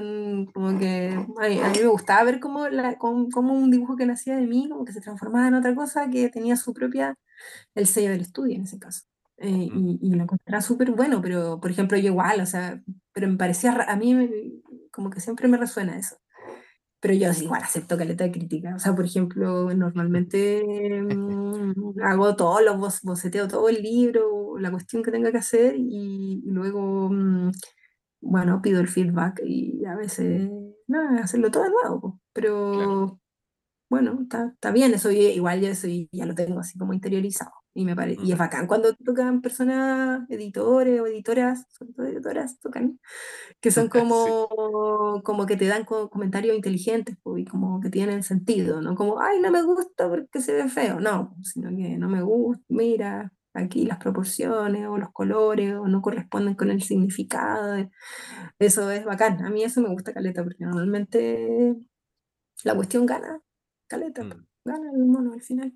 Como que a mí, a mí me gustaba ver cómo, la, cómo, cómo un dibujo que nacía de mí, como que se transformaba en otra cosa que tenía su propia, el sello del estudio en ese caso. Eh, Mm. y, y lo encontraba súper bueno, pero por ejemplo yo igual, o sea, pero me parecía, a mí como que siempre me resuena eso. Pero yo igual acepto caleta de crítica. O sea, por ejemplo, normalmente mm, hago todos los boc- boceteo todo el libro, la cuestión que tenga que hacer y, y luego, mm, bueno, pido el feedback y a veces, nada, hacerlo todo de nuevo. Claro. Pero bueno, está, bien, eso igual ya, eso ya lo tengo así como interiorizado. Y, me pare, y es bacán cuando tocan personas, editores o editoras, sobre todo editoras, tocan que son Sí, como, como que te dan co- comentarios inteligentes y como que tienen sentido, ¿no? Como, ay, no me gusta porque se ve feo, no, sino que no me gusta, mira, aquí las proporciones o los colores o no corresponden con el significado. Eso es bacán, a mí eso me gusta caleta porque normalmente la cuestión gana, caleta, Mm. gana el mono al final.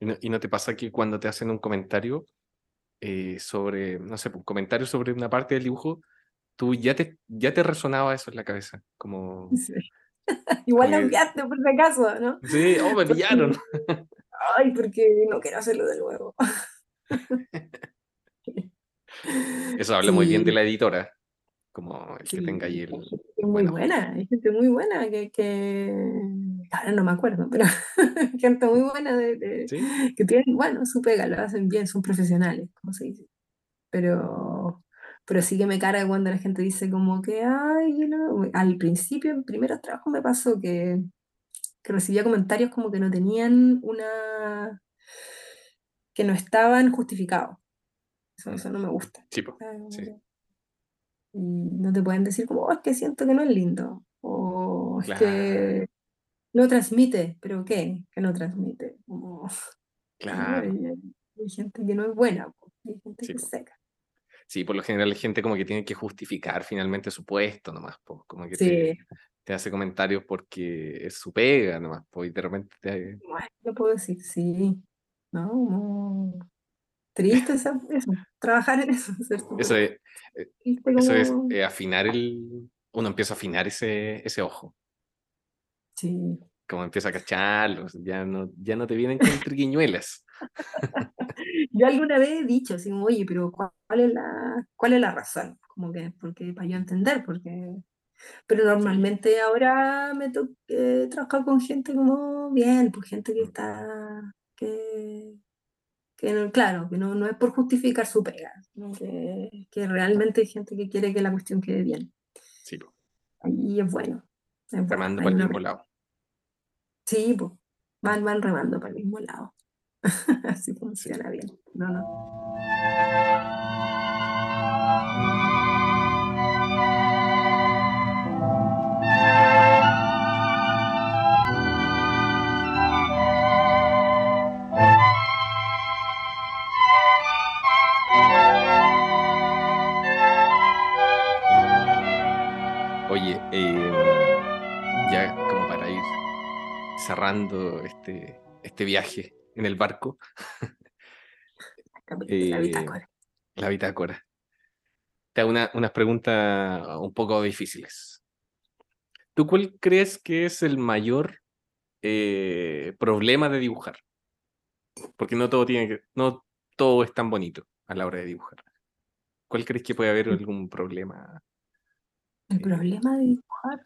¿Y no, y no te pasa que cuando te hacen un comentario eh, sobre, no sé, un comentario sobre una parte del dibujo, tú ya te, ya te resonaba eso en la cabeza? Como, Sí. Igual que, enviaste por si acaso, ¿no? sí, oh, me pillaron. ay, porque no quiero hacerlo de nuevo. Eso habla muy bien de la editora, como el que tenga ahí sí, el hay gente muy buen ojo. buena, hay gente muy buena que, que ahora no me acuerdo, pero gente muy buena de, de- ¿Sí? que tienen, bueno, su pega, lo hacen bien, son profesionales, como se dice. Pero, pero sí que me carga cuando la gente dice como que, ay, you know", al principio, en primeros trabajos me pasó que, que recibía comentarios como que no tenían una, que no estaban justificados. Eso, Mm. eso no me gusta. Sí, po, como sí, Y no te pueden decir como, "Oh, es que siento que no es lindo. O es claro, que no transmite. ¿Pero qué? Que no transmite. Como, no, claro, hay, gente que no es buena. Hay gente sí, que es seca. Sí, por lo general hay gente como que tiene que justificar finalmente su puesto nomás, po, como que te, Sí, te hace comentarios porque es su pega nomás, po, y de repente te- bueno, lo puedo decir, sí. No, triste esa- eso, trabajar en eso, eso es, eh, eso es como, eh, afinar el, uno empieza a afinar ese, ese ojo, sí. como empieza a cacharlos, ya no, ya no te vienen con triquiñuelas. Yo alguna vez he dicho así oye, pero ¿cuál es la, cuál es la razón? Como que, porque para yo entender, porque Pero Sí, normalmente ahora me toca trabajar con gente como bien, pues gente que mm, está, que, que no- claro, que no, no es por justificar su pega, sino que, que realmente hay gente que quiere que la cuestión quede bien. sí, po, Y es bueno, es bueno. remando Ahí para el mismo lado. Sí, pues, van, van remando para el mismo lado. Así Sí. funciona bien. No, no. Oye, eh, ya como para ir cerrando este, este viaje en el barco, La eh, bitácora. la bitácora. Te hago una- unas preguntas un poco difíciles. ¿Tú cuál crees que es el mayor eh, problema de dibujar? Porque no todo tiene que, no todo es tan bonito a la hora de dibujar. ¿Cuál crees que puede haber algún problema? El problema de dibujar.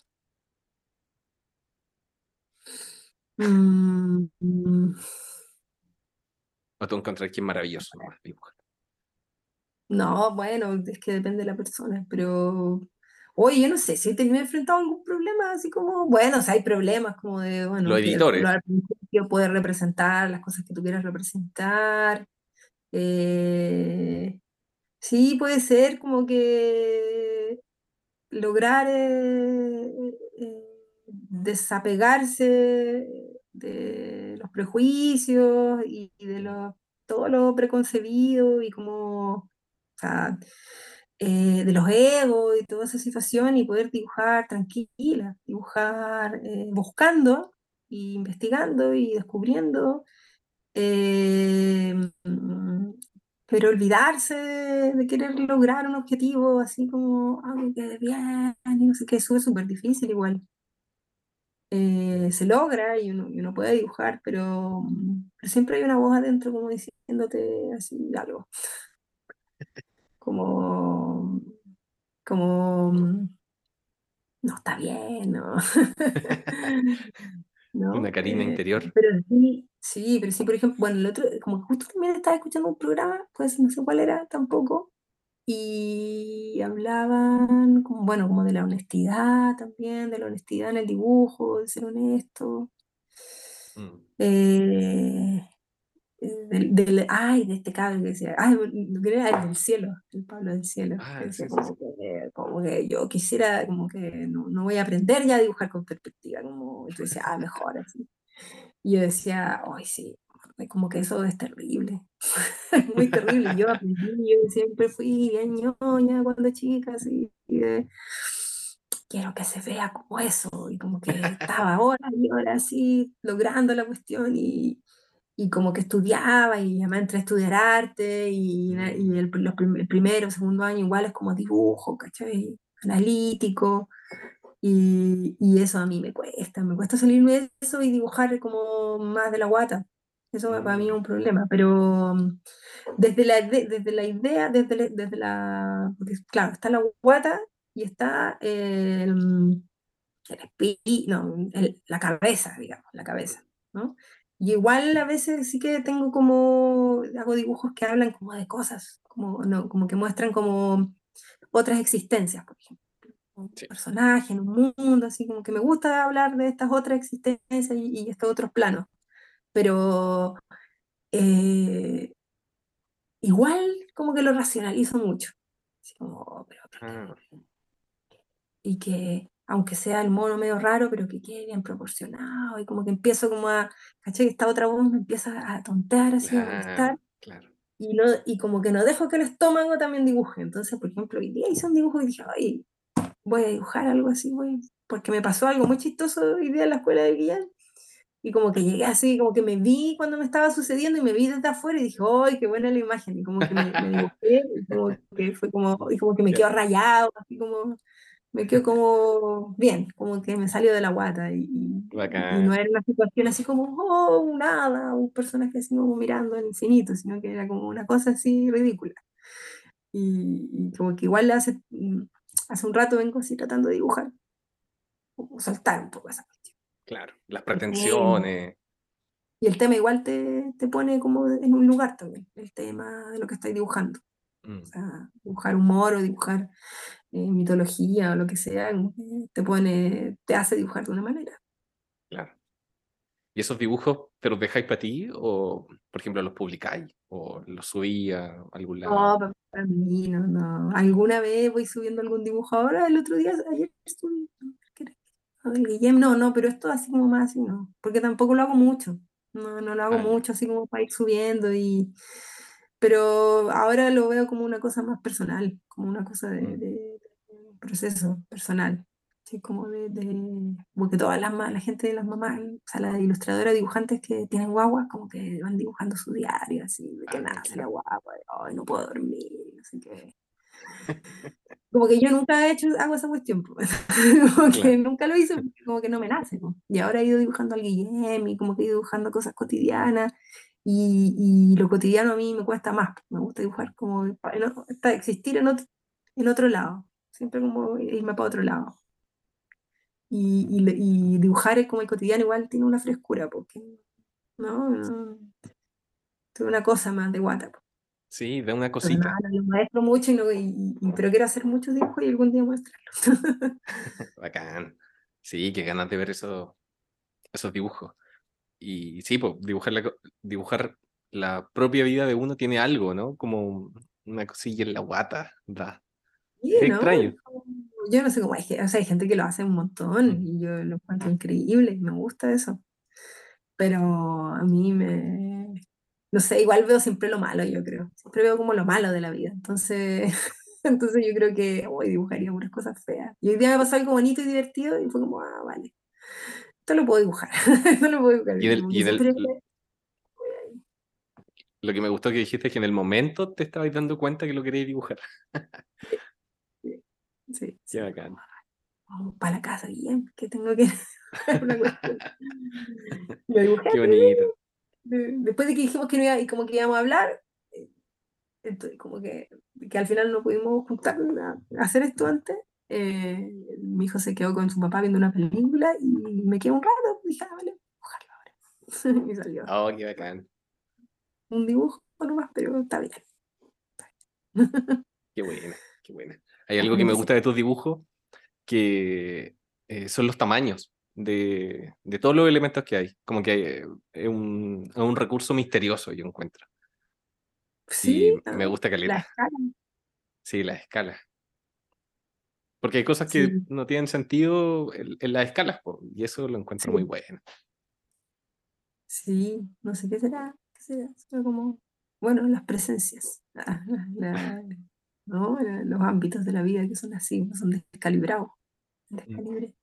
Mm, mm, o tú encontrar que es maravilloso nomás dibujar? No, bueno, es que depende de la persona, pero oye, yo no sé si he tenido enfrentado a algún problema, así como, bueno, o sea, hay problemas como de, bueno, Los que editores. al principio puedes representar las cosas que tú quieras representar. eh, sí, puede ser como que lograr eh, eh, desapegarse de los prejuicios y, de todo lo preconcebido y como, eh, de los egos y toda esa situación y poder dibujar tranquila, dibujar buscando, e investigando y descubriendo. Pero olvidarse de, de querer lograr un objetivo así como, ah, que quede bien, y no sé qué, eso es súper difícil igual. Eh, se logra y uno, y uno puede dibujar, pero, mm, pero siempre hay una voz adentro como diciéndote así algo. Como, como, mm, no está bien, ¿no? ¿no? Una Karina Eh, interior. pero sí, sí, pero sí, por ejemplo, bueno, el otro, como justo también estaba escuchando un programa, pues no sé cuál era tampoco, y hablaban, como, bueno, como de la honestidad también, de la honestidad en el dibujo, de ser honesto. Mm. eh, del, del- ay, de este cable que decía, ay, no el del cielo, el Pablo del cielo, Ah, decía sí, sí, como que, como que yo quisiera, como que no, no voy a aprender ya a dibujar con perspectiva, como, y tú decías, ah, mejor así. Y yo decía, ay, sí, como que eso es terrible, muy terrible. Yo aprendí, yo siempre fui bien ñoña cuando chica, así, y de, quiero que se vea como eso, y como que estaba horas y horas así, logrando la cuestión, y, y como que estudiaba, y además entré a estudiar arte, y, y el, los prim- el primero, segundo año igual es como dibujo, ¿cachai? Analítico, y, y eso a mí me cuesta, me cuesta salirme de eso y dibujar como más de la guata. Eso para mí es Mm. un problema, pero mm, desde la, desde la idea, desde la, desde la, claro, está la guata y está el, el espí- no, el- la cabeza, digamos, la cabeza, ¿no? Y igual a veces sí que tengo como, hago dibujos que hablan como de cosas, como, no, como que muestran como otras existencias, por ejemplo. Un Sí. personaje, en un mundo, así como que me gusta hablar de estas otras existencias y, y estos otros planos, pero eh, igual como que lo racionalizo mucho, así como, oh, pero Ah, y que aunque sea el mono medio raro, pero que quede bien proporcionado, y como que empiezo como a, ¿cachai? Esta otra voz me empieza a tontear, así, a molestar, claro, claro. y, no, y como que no dejo que el estómago también dibuje, entonces, por ejemplo, hoy día hice un dibujo y dije, ay, voy a dibujar algo así, voy, porque me pasó algo muy chistoso hoy día en la escuela de Guillén, y como que llegué así, como que me vi cuando me estaba sucediendo y me vi desde afuera y dije, ¡ay, qué buena la imagen! Y como que me, me dibujé, y como que fue como, y como que me quedó rayado, así como, me quedó como bien, como que me salió de la guata, y, y, no era una situación así como, oh, nada, un personaje así como mirando al infinito, sino que era como una cosa así ridícula. Y, y como que igual hace, mm, hace un rato vengo así tratando de dibujar, como soltar un poco esa cuestión. Claro, las pretensiones. y el tema igual te, te pone como en un lugar también, el tema de lo que estáis dibujando. Mm, O sea, dibujar humor o dibujar eh, mitología o lo que sea, que te pone, te hace dibujar de una manera. claro. ¿Y esos dibujos te los dejáis para ti o, por ejemplo, los publicáis o los subí a algún No, lado? pa- para mí, no, no. Alguna vez voy subiendo algún dibujo ahora, el otro día, ayer subí. Ah, Guillem, no, no, pero esto así como más así, no, porque tampoco lo hago mucho, no, no lo hago Ah, ya. mucho así como para ir subiendo y, pero ahora lo veo como una cosa más personal, como una cosa de, Mm, de- de proceso personal, así como de, de- como que todas las, ma- la gente de las mamás, o sea, las ilustradoras, dibujantes que tienen guaguas, como que van dibujando su diario, así, de que Ah, nace la guagua, ay, no puedo dormir, no sé qué. Como que yo nunca he hecho, hago esa cuestión, pues. como que Claro. nunca lo hice, como que no me nace. Y ahora he ido dibujando al Guillem y como que he ido dibujando cosas cotidianas y, y lo cotidiano a mí me cuesta más, pues. me gusta dibujar como en existir en otro, en otro lado, siempre como irme para otro lado. Y, y, y dibujar es como el cotidiano igual tiene una frescura, porque no, no, tiene una cosa más de guata. pues. Sí, da una Pero cosita. nada, lo maestro mucho, y no, y- y- pero quiero hacer muchos dibujos y algún día mostrarlos. Bacán. Sí, qué ganas de ver esos, esos dibujos. Y sí, pues dibujar la, dibujar la propia vida de uno tiene algo, ¿no? Como una cosilla en la guata. Da. Sí, Es ¿no? extraño. Yo no sé cómo hay, o sea, hay gente que lo hace un montón Mm, y yo lo encuentro increíble, me gusta eso. Pero a mí me, no sé, igual veo siempre lo malo, yo creo. Siempre veo como lo malo de la vida. Entonces, entonces yo creo que hoy dibujaría unas cosas feas. Y hoy día me pasó algo bonito y divertido y fue como, ah, vale, esto lo puedo dibujar. Esto lo puedo dibujar. Y, Y del, como y que lo que me gustó que dijiste es que en el momento te estabas dando cuenta que lo querías dibujar. Sí, Qué bacán. Vamos para la casa, bien, que tengo que una cuestión. Lo dibujé. Qué bonito. de- después de que dijimos que no iba, y como que íbamos a hablar, eh, entonces como que, que al final no pudimos juntar a hacer esto antes, eh, mi hijo se quedó con su papá viendo una película y me quedé un rato, dije, ah, vale, dibujarlo ahora. y salió Oh, qué bacán. un dibujo nomás, pero está bien. Qué buena, qué buena. Hay algo que me gusta de tus dibujos, que eh, son los tamaños de, de todos los elementos que hay. Como que eh, es un, un recurso misterioso, yo encuentro. Sí, Y me gusta la caleta. escala, Sí, las escalas. Porque hay cosas que Sí. no tienen sentido en, en las escalas, po, y eso lo encuentro muy bueno. Sí, no sé qué será, qué será, será como, bueno, las presencias, la- la- ¿no? La- Los ámbitos de la vida que son así, son descalibrados, descalibre,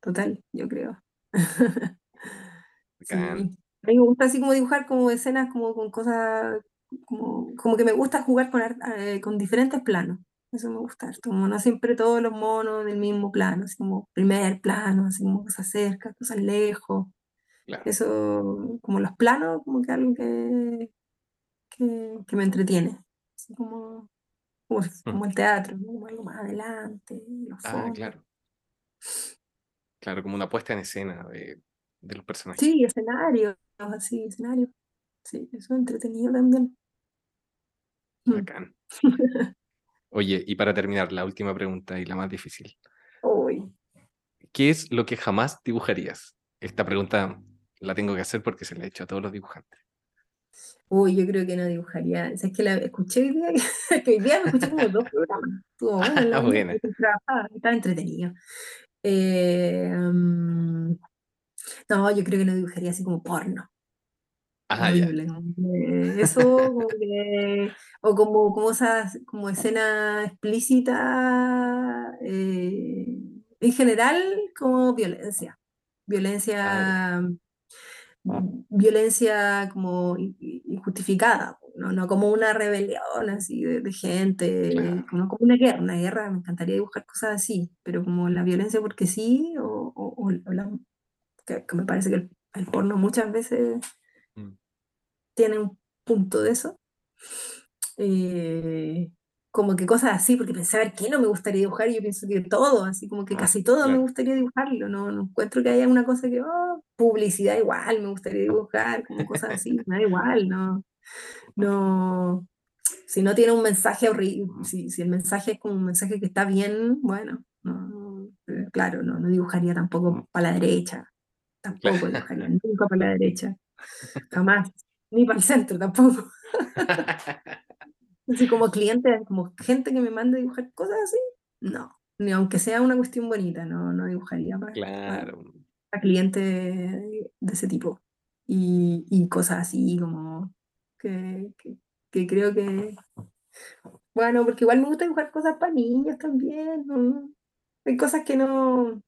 total, yo creo. Sí, Bacán. a mí me gusta así como dibujar como escenas como con cosas, como, como que me gusta jugar con, eh, con diferentes planos, eso me gusta, harto, como no siempre todos los monos del mismo plano, así como primer plano, así como cosas cerca, cosas lejos. Claro. Eso, como los planos, como que algo que, que, que me entretiene. Así como, como, como el teatro, ¿no? Como algo más adelante, los Ah, fondos. claro. Claro, como una puesta en escena de, de los personajes. Sí, escenario, así, escenario. Sí, eso es entretenido también. Mm. Bacán. Oye, y para terminar, la última pregunta y la más difícil. Uy, ¿Qué es lo que jamás dibujarías? Esta pregunta la tengo que hacer porque se la he hecho a todos los dibujantes. uy, yo creo que no dibujaría. O sea, es que la escuché hoy día, que hoy día me escuché como dos programas. Estuvo bueno Ah, mañana, buena. trabajaba, estaba entretenido. Eh, mm, no, yo creo que no dibujaría así como porno. Ah, ya. Horrible, que eso, como que- o como, como esas, como escena explícita, eh, en general, como violencia. Violencia, mm, violencia como in- in- injustificada, no, no como una rebelión así de, de gente, Claro. no como una guerra, una guerra, me encantaría dibujar cosas así, pero como la violencia porque sí, o, o- o la- que, que me parece que el, el porno muchas veces. Tiene un punto de eso. Eh, como que cosas así, porque pensaba que no me gustaría dibujar, y yo pienso que todo, así como que casi todo me gustaría dibujarlo, no, no encuentro que haya una cosa que, oh, publicidad igual, me gustaría dibujar, como cosas así, me da igual, no, no, si no tiene un mensaje horrible, si, si el mensaje es como un mensaje que está bien, bueno, no, no, eh, claro, no, no dibujaría tampoco para la derecha, tampoco dibujaría nunca para la derecha, jamás, ni para el centro tampoco. Así como cliente, como gente que me manda a dibujar cosas así, no. Ni aunque sea una cuestión bonita, no, no dibujaría para, Claro. clientes de ese tipo. Y, y cosas así como que, que, que creo que. Bueno, porque igual me gusta dibujar cosas para niños también. ¿no? Hay cosas que no.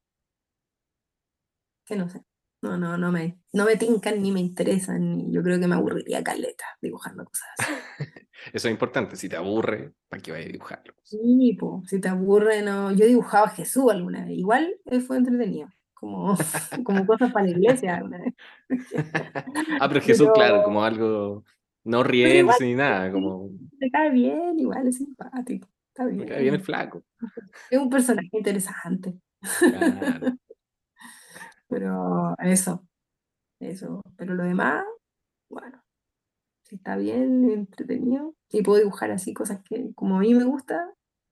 que no sé. No, no, no me, no me tincan ni me interesan. Y yo creo que me aburriría caleta dibujando cosas así. Eso es importante. Si te aburre, ¿para qué vayas a dibujarlo? Sí, po, si te aburre, no. Yo dibujaba a Jesús alguna vez. Igual eh, fue entretenido. Como, como cosas para la iglesia alguna vez. ah, pero Jesús, Pero- claro, como algo no riéndose ni nada, como Te cae bien, igual es simpático. Está me bien. cae bien el flaco. Es un personaje interesante. Claro. Pero eso, eso. Pero lo demás, bueno, si está bien, entretenido. Y puedo dibujar así cosas que como a mí me gusta,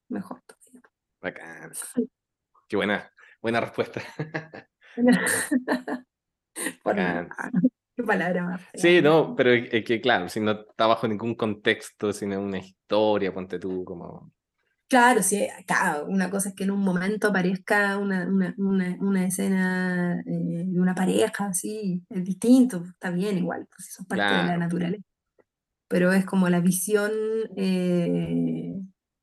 mejor todavía. Bacán. Qué buena, buena respuesta. Por Bacán. nada. Qué palabra más. Sí, no, pero es que claro, si no está bajo ningún contexto, sino una historia, ponte tú como. Claro, sí, claro, una cosa es que en un momento aparezca una, una, una, una escena eh, de una pareja, sí, es distinto, está bien igual, pues eso es parte de la Claro. naturaleza. Pero es como la visión eh,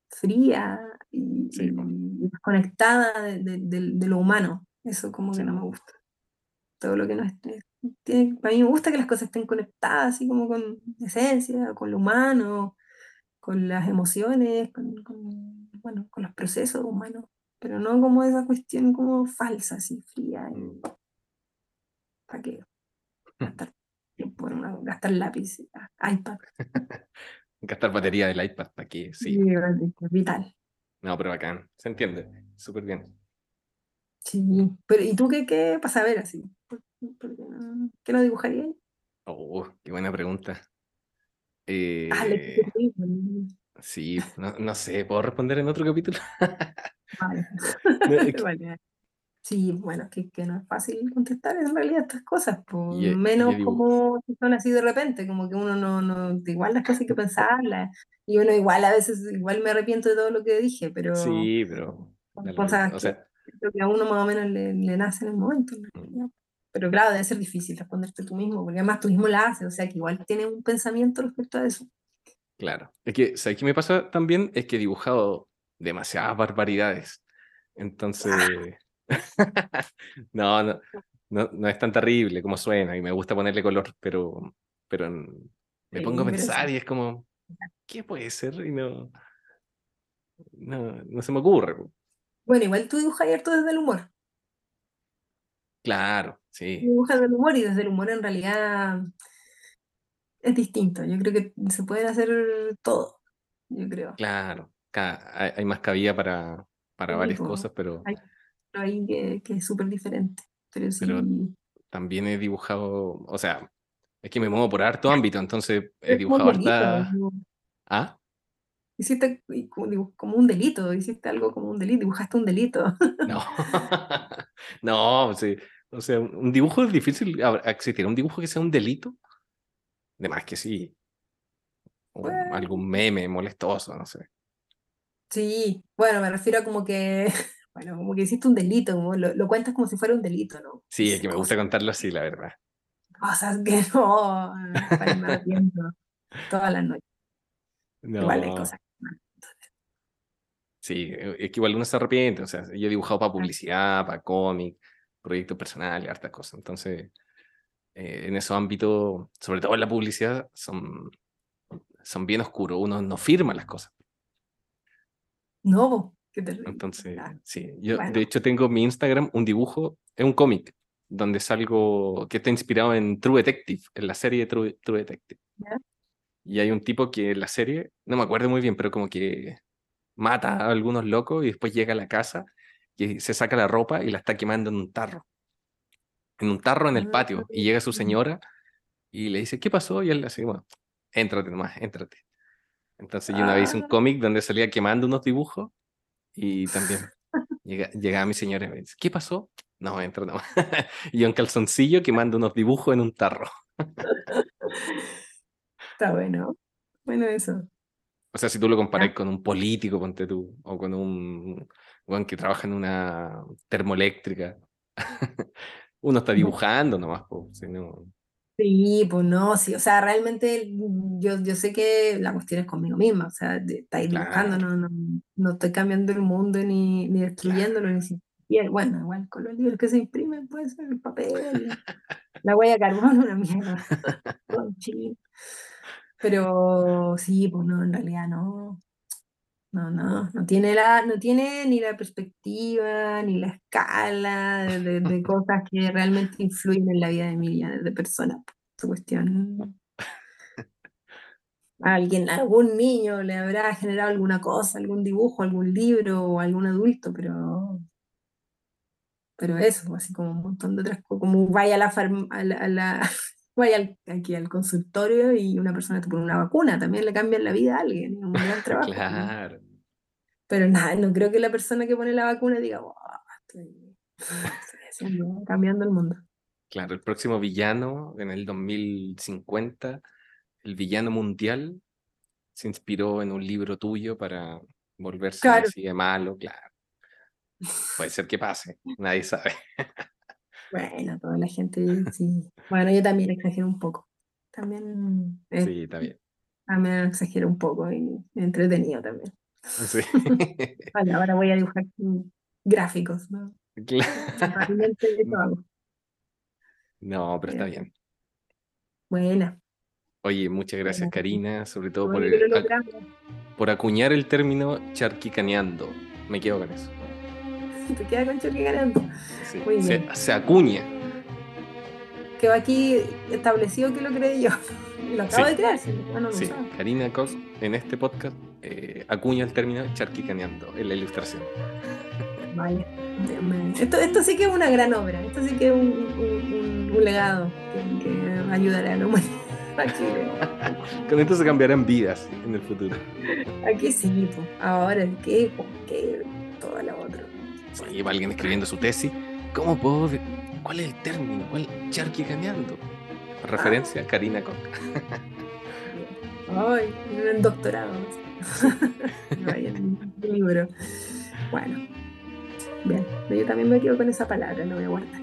fría y, Sí, y desconectada de, de- de- de lo humano. Eso como Sí. que no me gusta. Todo lo que no es tiene- a mí me gusta que las cosas estén conectadas, así como con esencia, con lo humano, con las emociones, con, con, bueno, con los procesos humanos, pero no como esa cuestión como falsa, así fría, y Mm. ¿para qué? Gastar tiempo gastar lápiz, ah, iPad, Gastar batería del iPad para que sí. vital. No, pero bacán. Se entiende. Súper bien. Sí, pero ¿y tú qué, qué a ver así? ¿Por, por qué qué no dibujarías? Oh, qué buena pregunta. Ah, le Eh, sí, no, no sé, ¿puedo responder en otro capítulo? vale. No, es que- Vale. Sí, bueno, que, que no es fácil contestar en realidad estas cosas, Y, eh, menos y dibu- como si son así de repente, como que uno no, no, igual las cosas hay que pensarlas, y uno igual a veces, igual me arrepiento de todo lo que dije, pero Sí, pero son da lo cosas. O que sea, creo que a uno más o menos le, le nace en el momento. en Mm. Pero claro, debe ser difícil responderte tú mismo, porque además tú mismo la haces, o sea que igual tienes un pensamiento respecto a eso. claro. Es que, ¿sabes qué me pasa también? Es que he dibujado demasiadas barbaridades. Entonces, no, no, no, no es tan terrible como suena y me gusta ponerle color, pero, pero me pongo a pensar y es como, ¿qué puede ser? Y no, no, no se me ocurre. Bueno, igual tú dibujas harto desde el humor. Claro, sí, dibujas desde el humor y desde el humor en realidad es distinto. Yo creo que se pueden hacer todo, yo creo. claro. Hay, hay más cabida para, para Sí, varias cosas, pero, Hay otro ahí que, que es súper diferente. Pero sí, Pero- también he dibujado, o sea, es que me muevo por harto ámbito, entonces he es dibujado harta... ¿Ah? Hiciste como, un delito, hiciste algo como un delito, dibujaste un delito. No, no, sí. O sea, un dibujo es difícil. ¿Habrá- ¿Existirá un dibujo que sea un delito? De más que sí. O Bueno. algún meme molestoso, no sé. Sí, bueno, me refiero a como que, bueno, como que hiciste un delito, como lo, lo cuentas como si fuera un delito, ¿no? Sí, es que me gusta contarlo así, la verdad. Cosas que no, para me arrepiento todas las noches. Igual hay No, cosas. sí, eh, es que igual uno se arrepiente. O sea, yo he dibujado para publicidad, para cómic, proyectos personales, hartas cosas. Entonces, eh, en esos ámbitos, sobre todo en la publicidad, son, son bien oscuros. Uno no firma las cosas. No, qué terrible. Entonces, sí, yo Bueno. de hecho tengo en mi Instagram un dibujo, es un cómic, donde salgo, que está inspirado en True Detective, en la serie True, True Detective. Ya. Y hay un tipo que en la serie, no me acuerdo muy bien, pero como que mata a algunos locos y después llega a la casa y se saca la ropa y la está quemando en un tarro. En un tarro en el patio. Y llega su señora y le dice, ¿qué pasó? Y él le dice, bueno, éntrate nomás, éntrate. Entonces yo una vez hice un Ah. cómic donde salía quemando unos dibujos y también llega, llegaba mi señora y me dice, ¿qué pasó? No, entra nomás. y yo en calzoncillo quemando unos dibujos en un tarro. Está bueno. Bueno, eso. O sea, si tú lo comparas con un político, ponte tú, o con un que trabaja en una termoeléctrica, uno está dibujando nomás, po, si no- Sí, pues no, sí, o sea, realmente mm, yo, yo sé que la cuestión es conmigo misma, o sea, estáis dibujando, Claro. no, no, no estoy cambiando el mundo ni, ni destruyéndolo, ni siquiera, bueno, igual con los libros que se imprimen puede ser el papel, la huella de carbono, una mierda. Pero sí, pues no, en realidad no, no, no, no tiene la, no tiene ni la perspectiva, ni la escala de, de- de cosas que realmente influyen en la vida de millones de personas. Esa cuestión. A alguien, a algún niño le habrá generado alguna cosa, algún dibujo, algún libro o algún adulto, pero, pero eso, así como un montón de otras cosas, como vaya a la, farm- a la, a la- vaya al- aquí al consultorio y una persona te pone una vacuna, también le cambian la vida a alguien, es un gran trabajo. ¿no? Claro. Pero nada, no creo que la persona que pone la vacuna diga, "Wow, estoy, estoy haciendo- cambiando el mundo. Claro, el próximo villano en el 2050, el villano mundial, se inspiró en un libro tuyo para volverse Claro. así de malo, claro. Puede ser que pase, nadie sabe. Bueno, toda la gente, sí. Bueno, yo también exagero un poco. También, eh, Sí, bien. también exagero un poco y entretenido también. Sí. Vale, ahora voy a dibujar mm, gráficos, ¿no? Claro. Hago. No, pero está bien. Buena. Oye, muchas gracias, Bueno. Karina, sobre todo por, el- por acuñar el término charquicaneando. Me quedo con eso. Te queda con choque ganando. Sí, Muy Se, bien. se acuña. Quedó aquí establecido que lo creí yo. Y lo acabo Sí. de crear, si no Sí. Karina Cos en este podcast eh, acuña el término charquicaneando en la ilustración. Vaya. Esto, esto sí que es una gran obra. Esto sí que es un, un- un- un legado que, que ayudará a la humanidad. Con esto se cambiarán vidas en el futuro. aquí sí, po. ahora el qué, po, qué, toda la otra. Oye, va alguien escribiendo su tesis. ¿Cómo puedo ver? ¿Cuál es el término? ¿Cuál? Charquicaneando. Referencia a Karina Koch. Ay, un doctorado. Vaya, un libro. Bueno, bien, yo también me quedo con esa palabra, lo voy a guardar.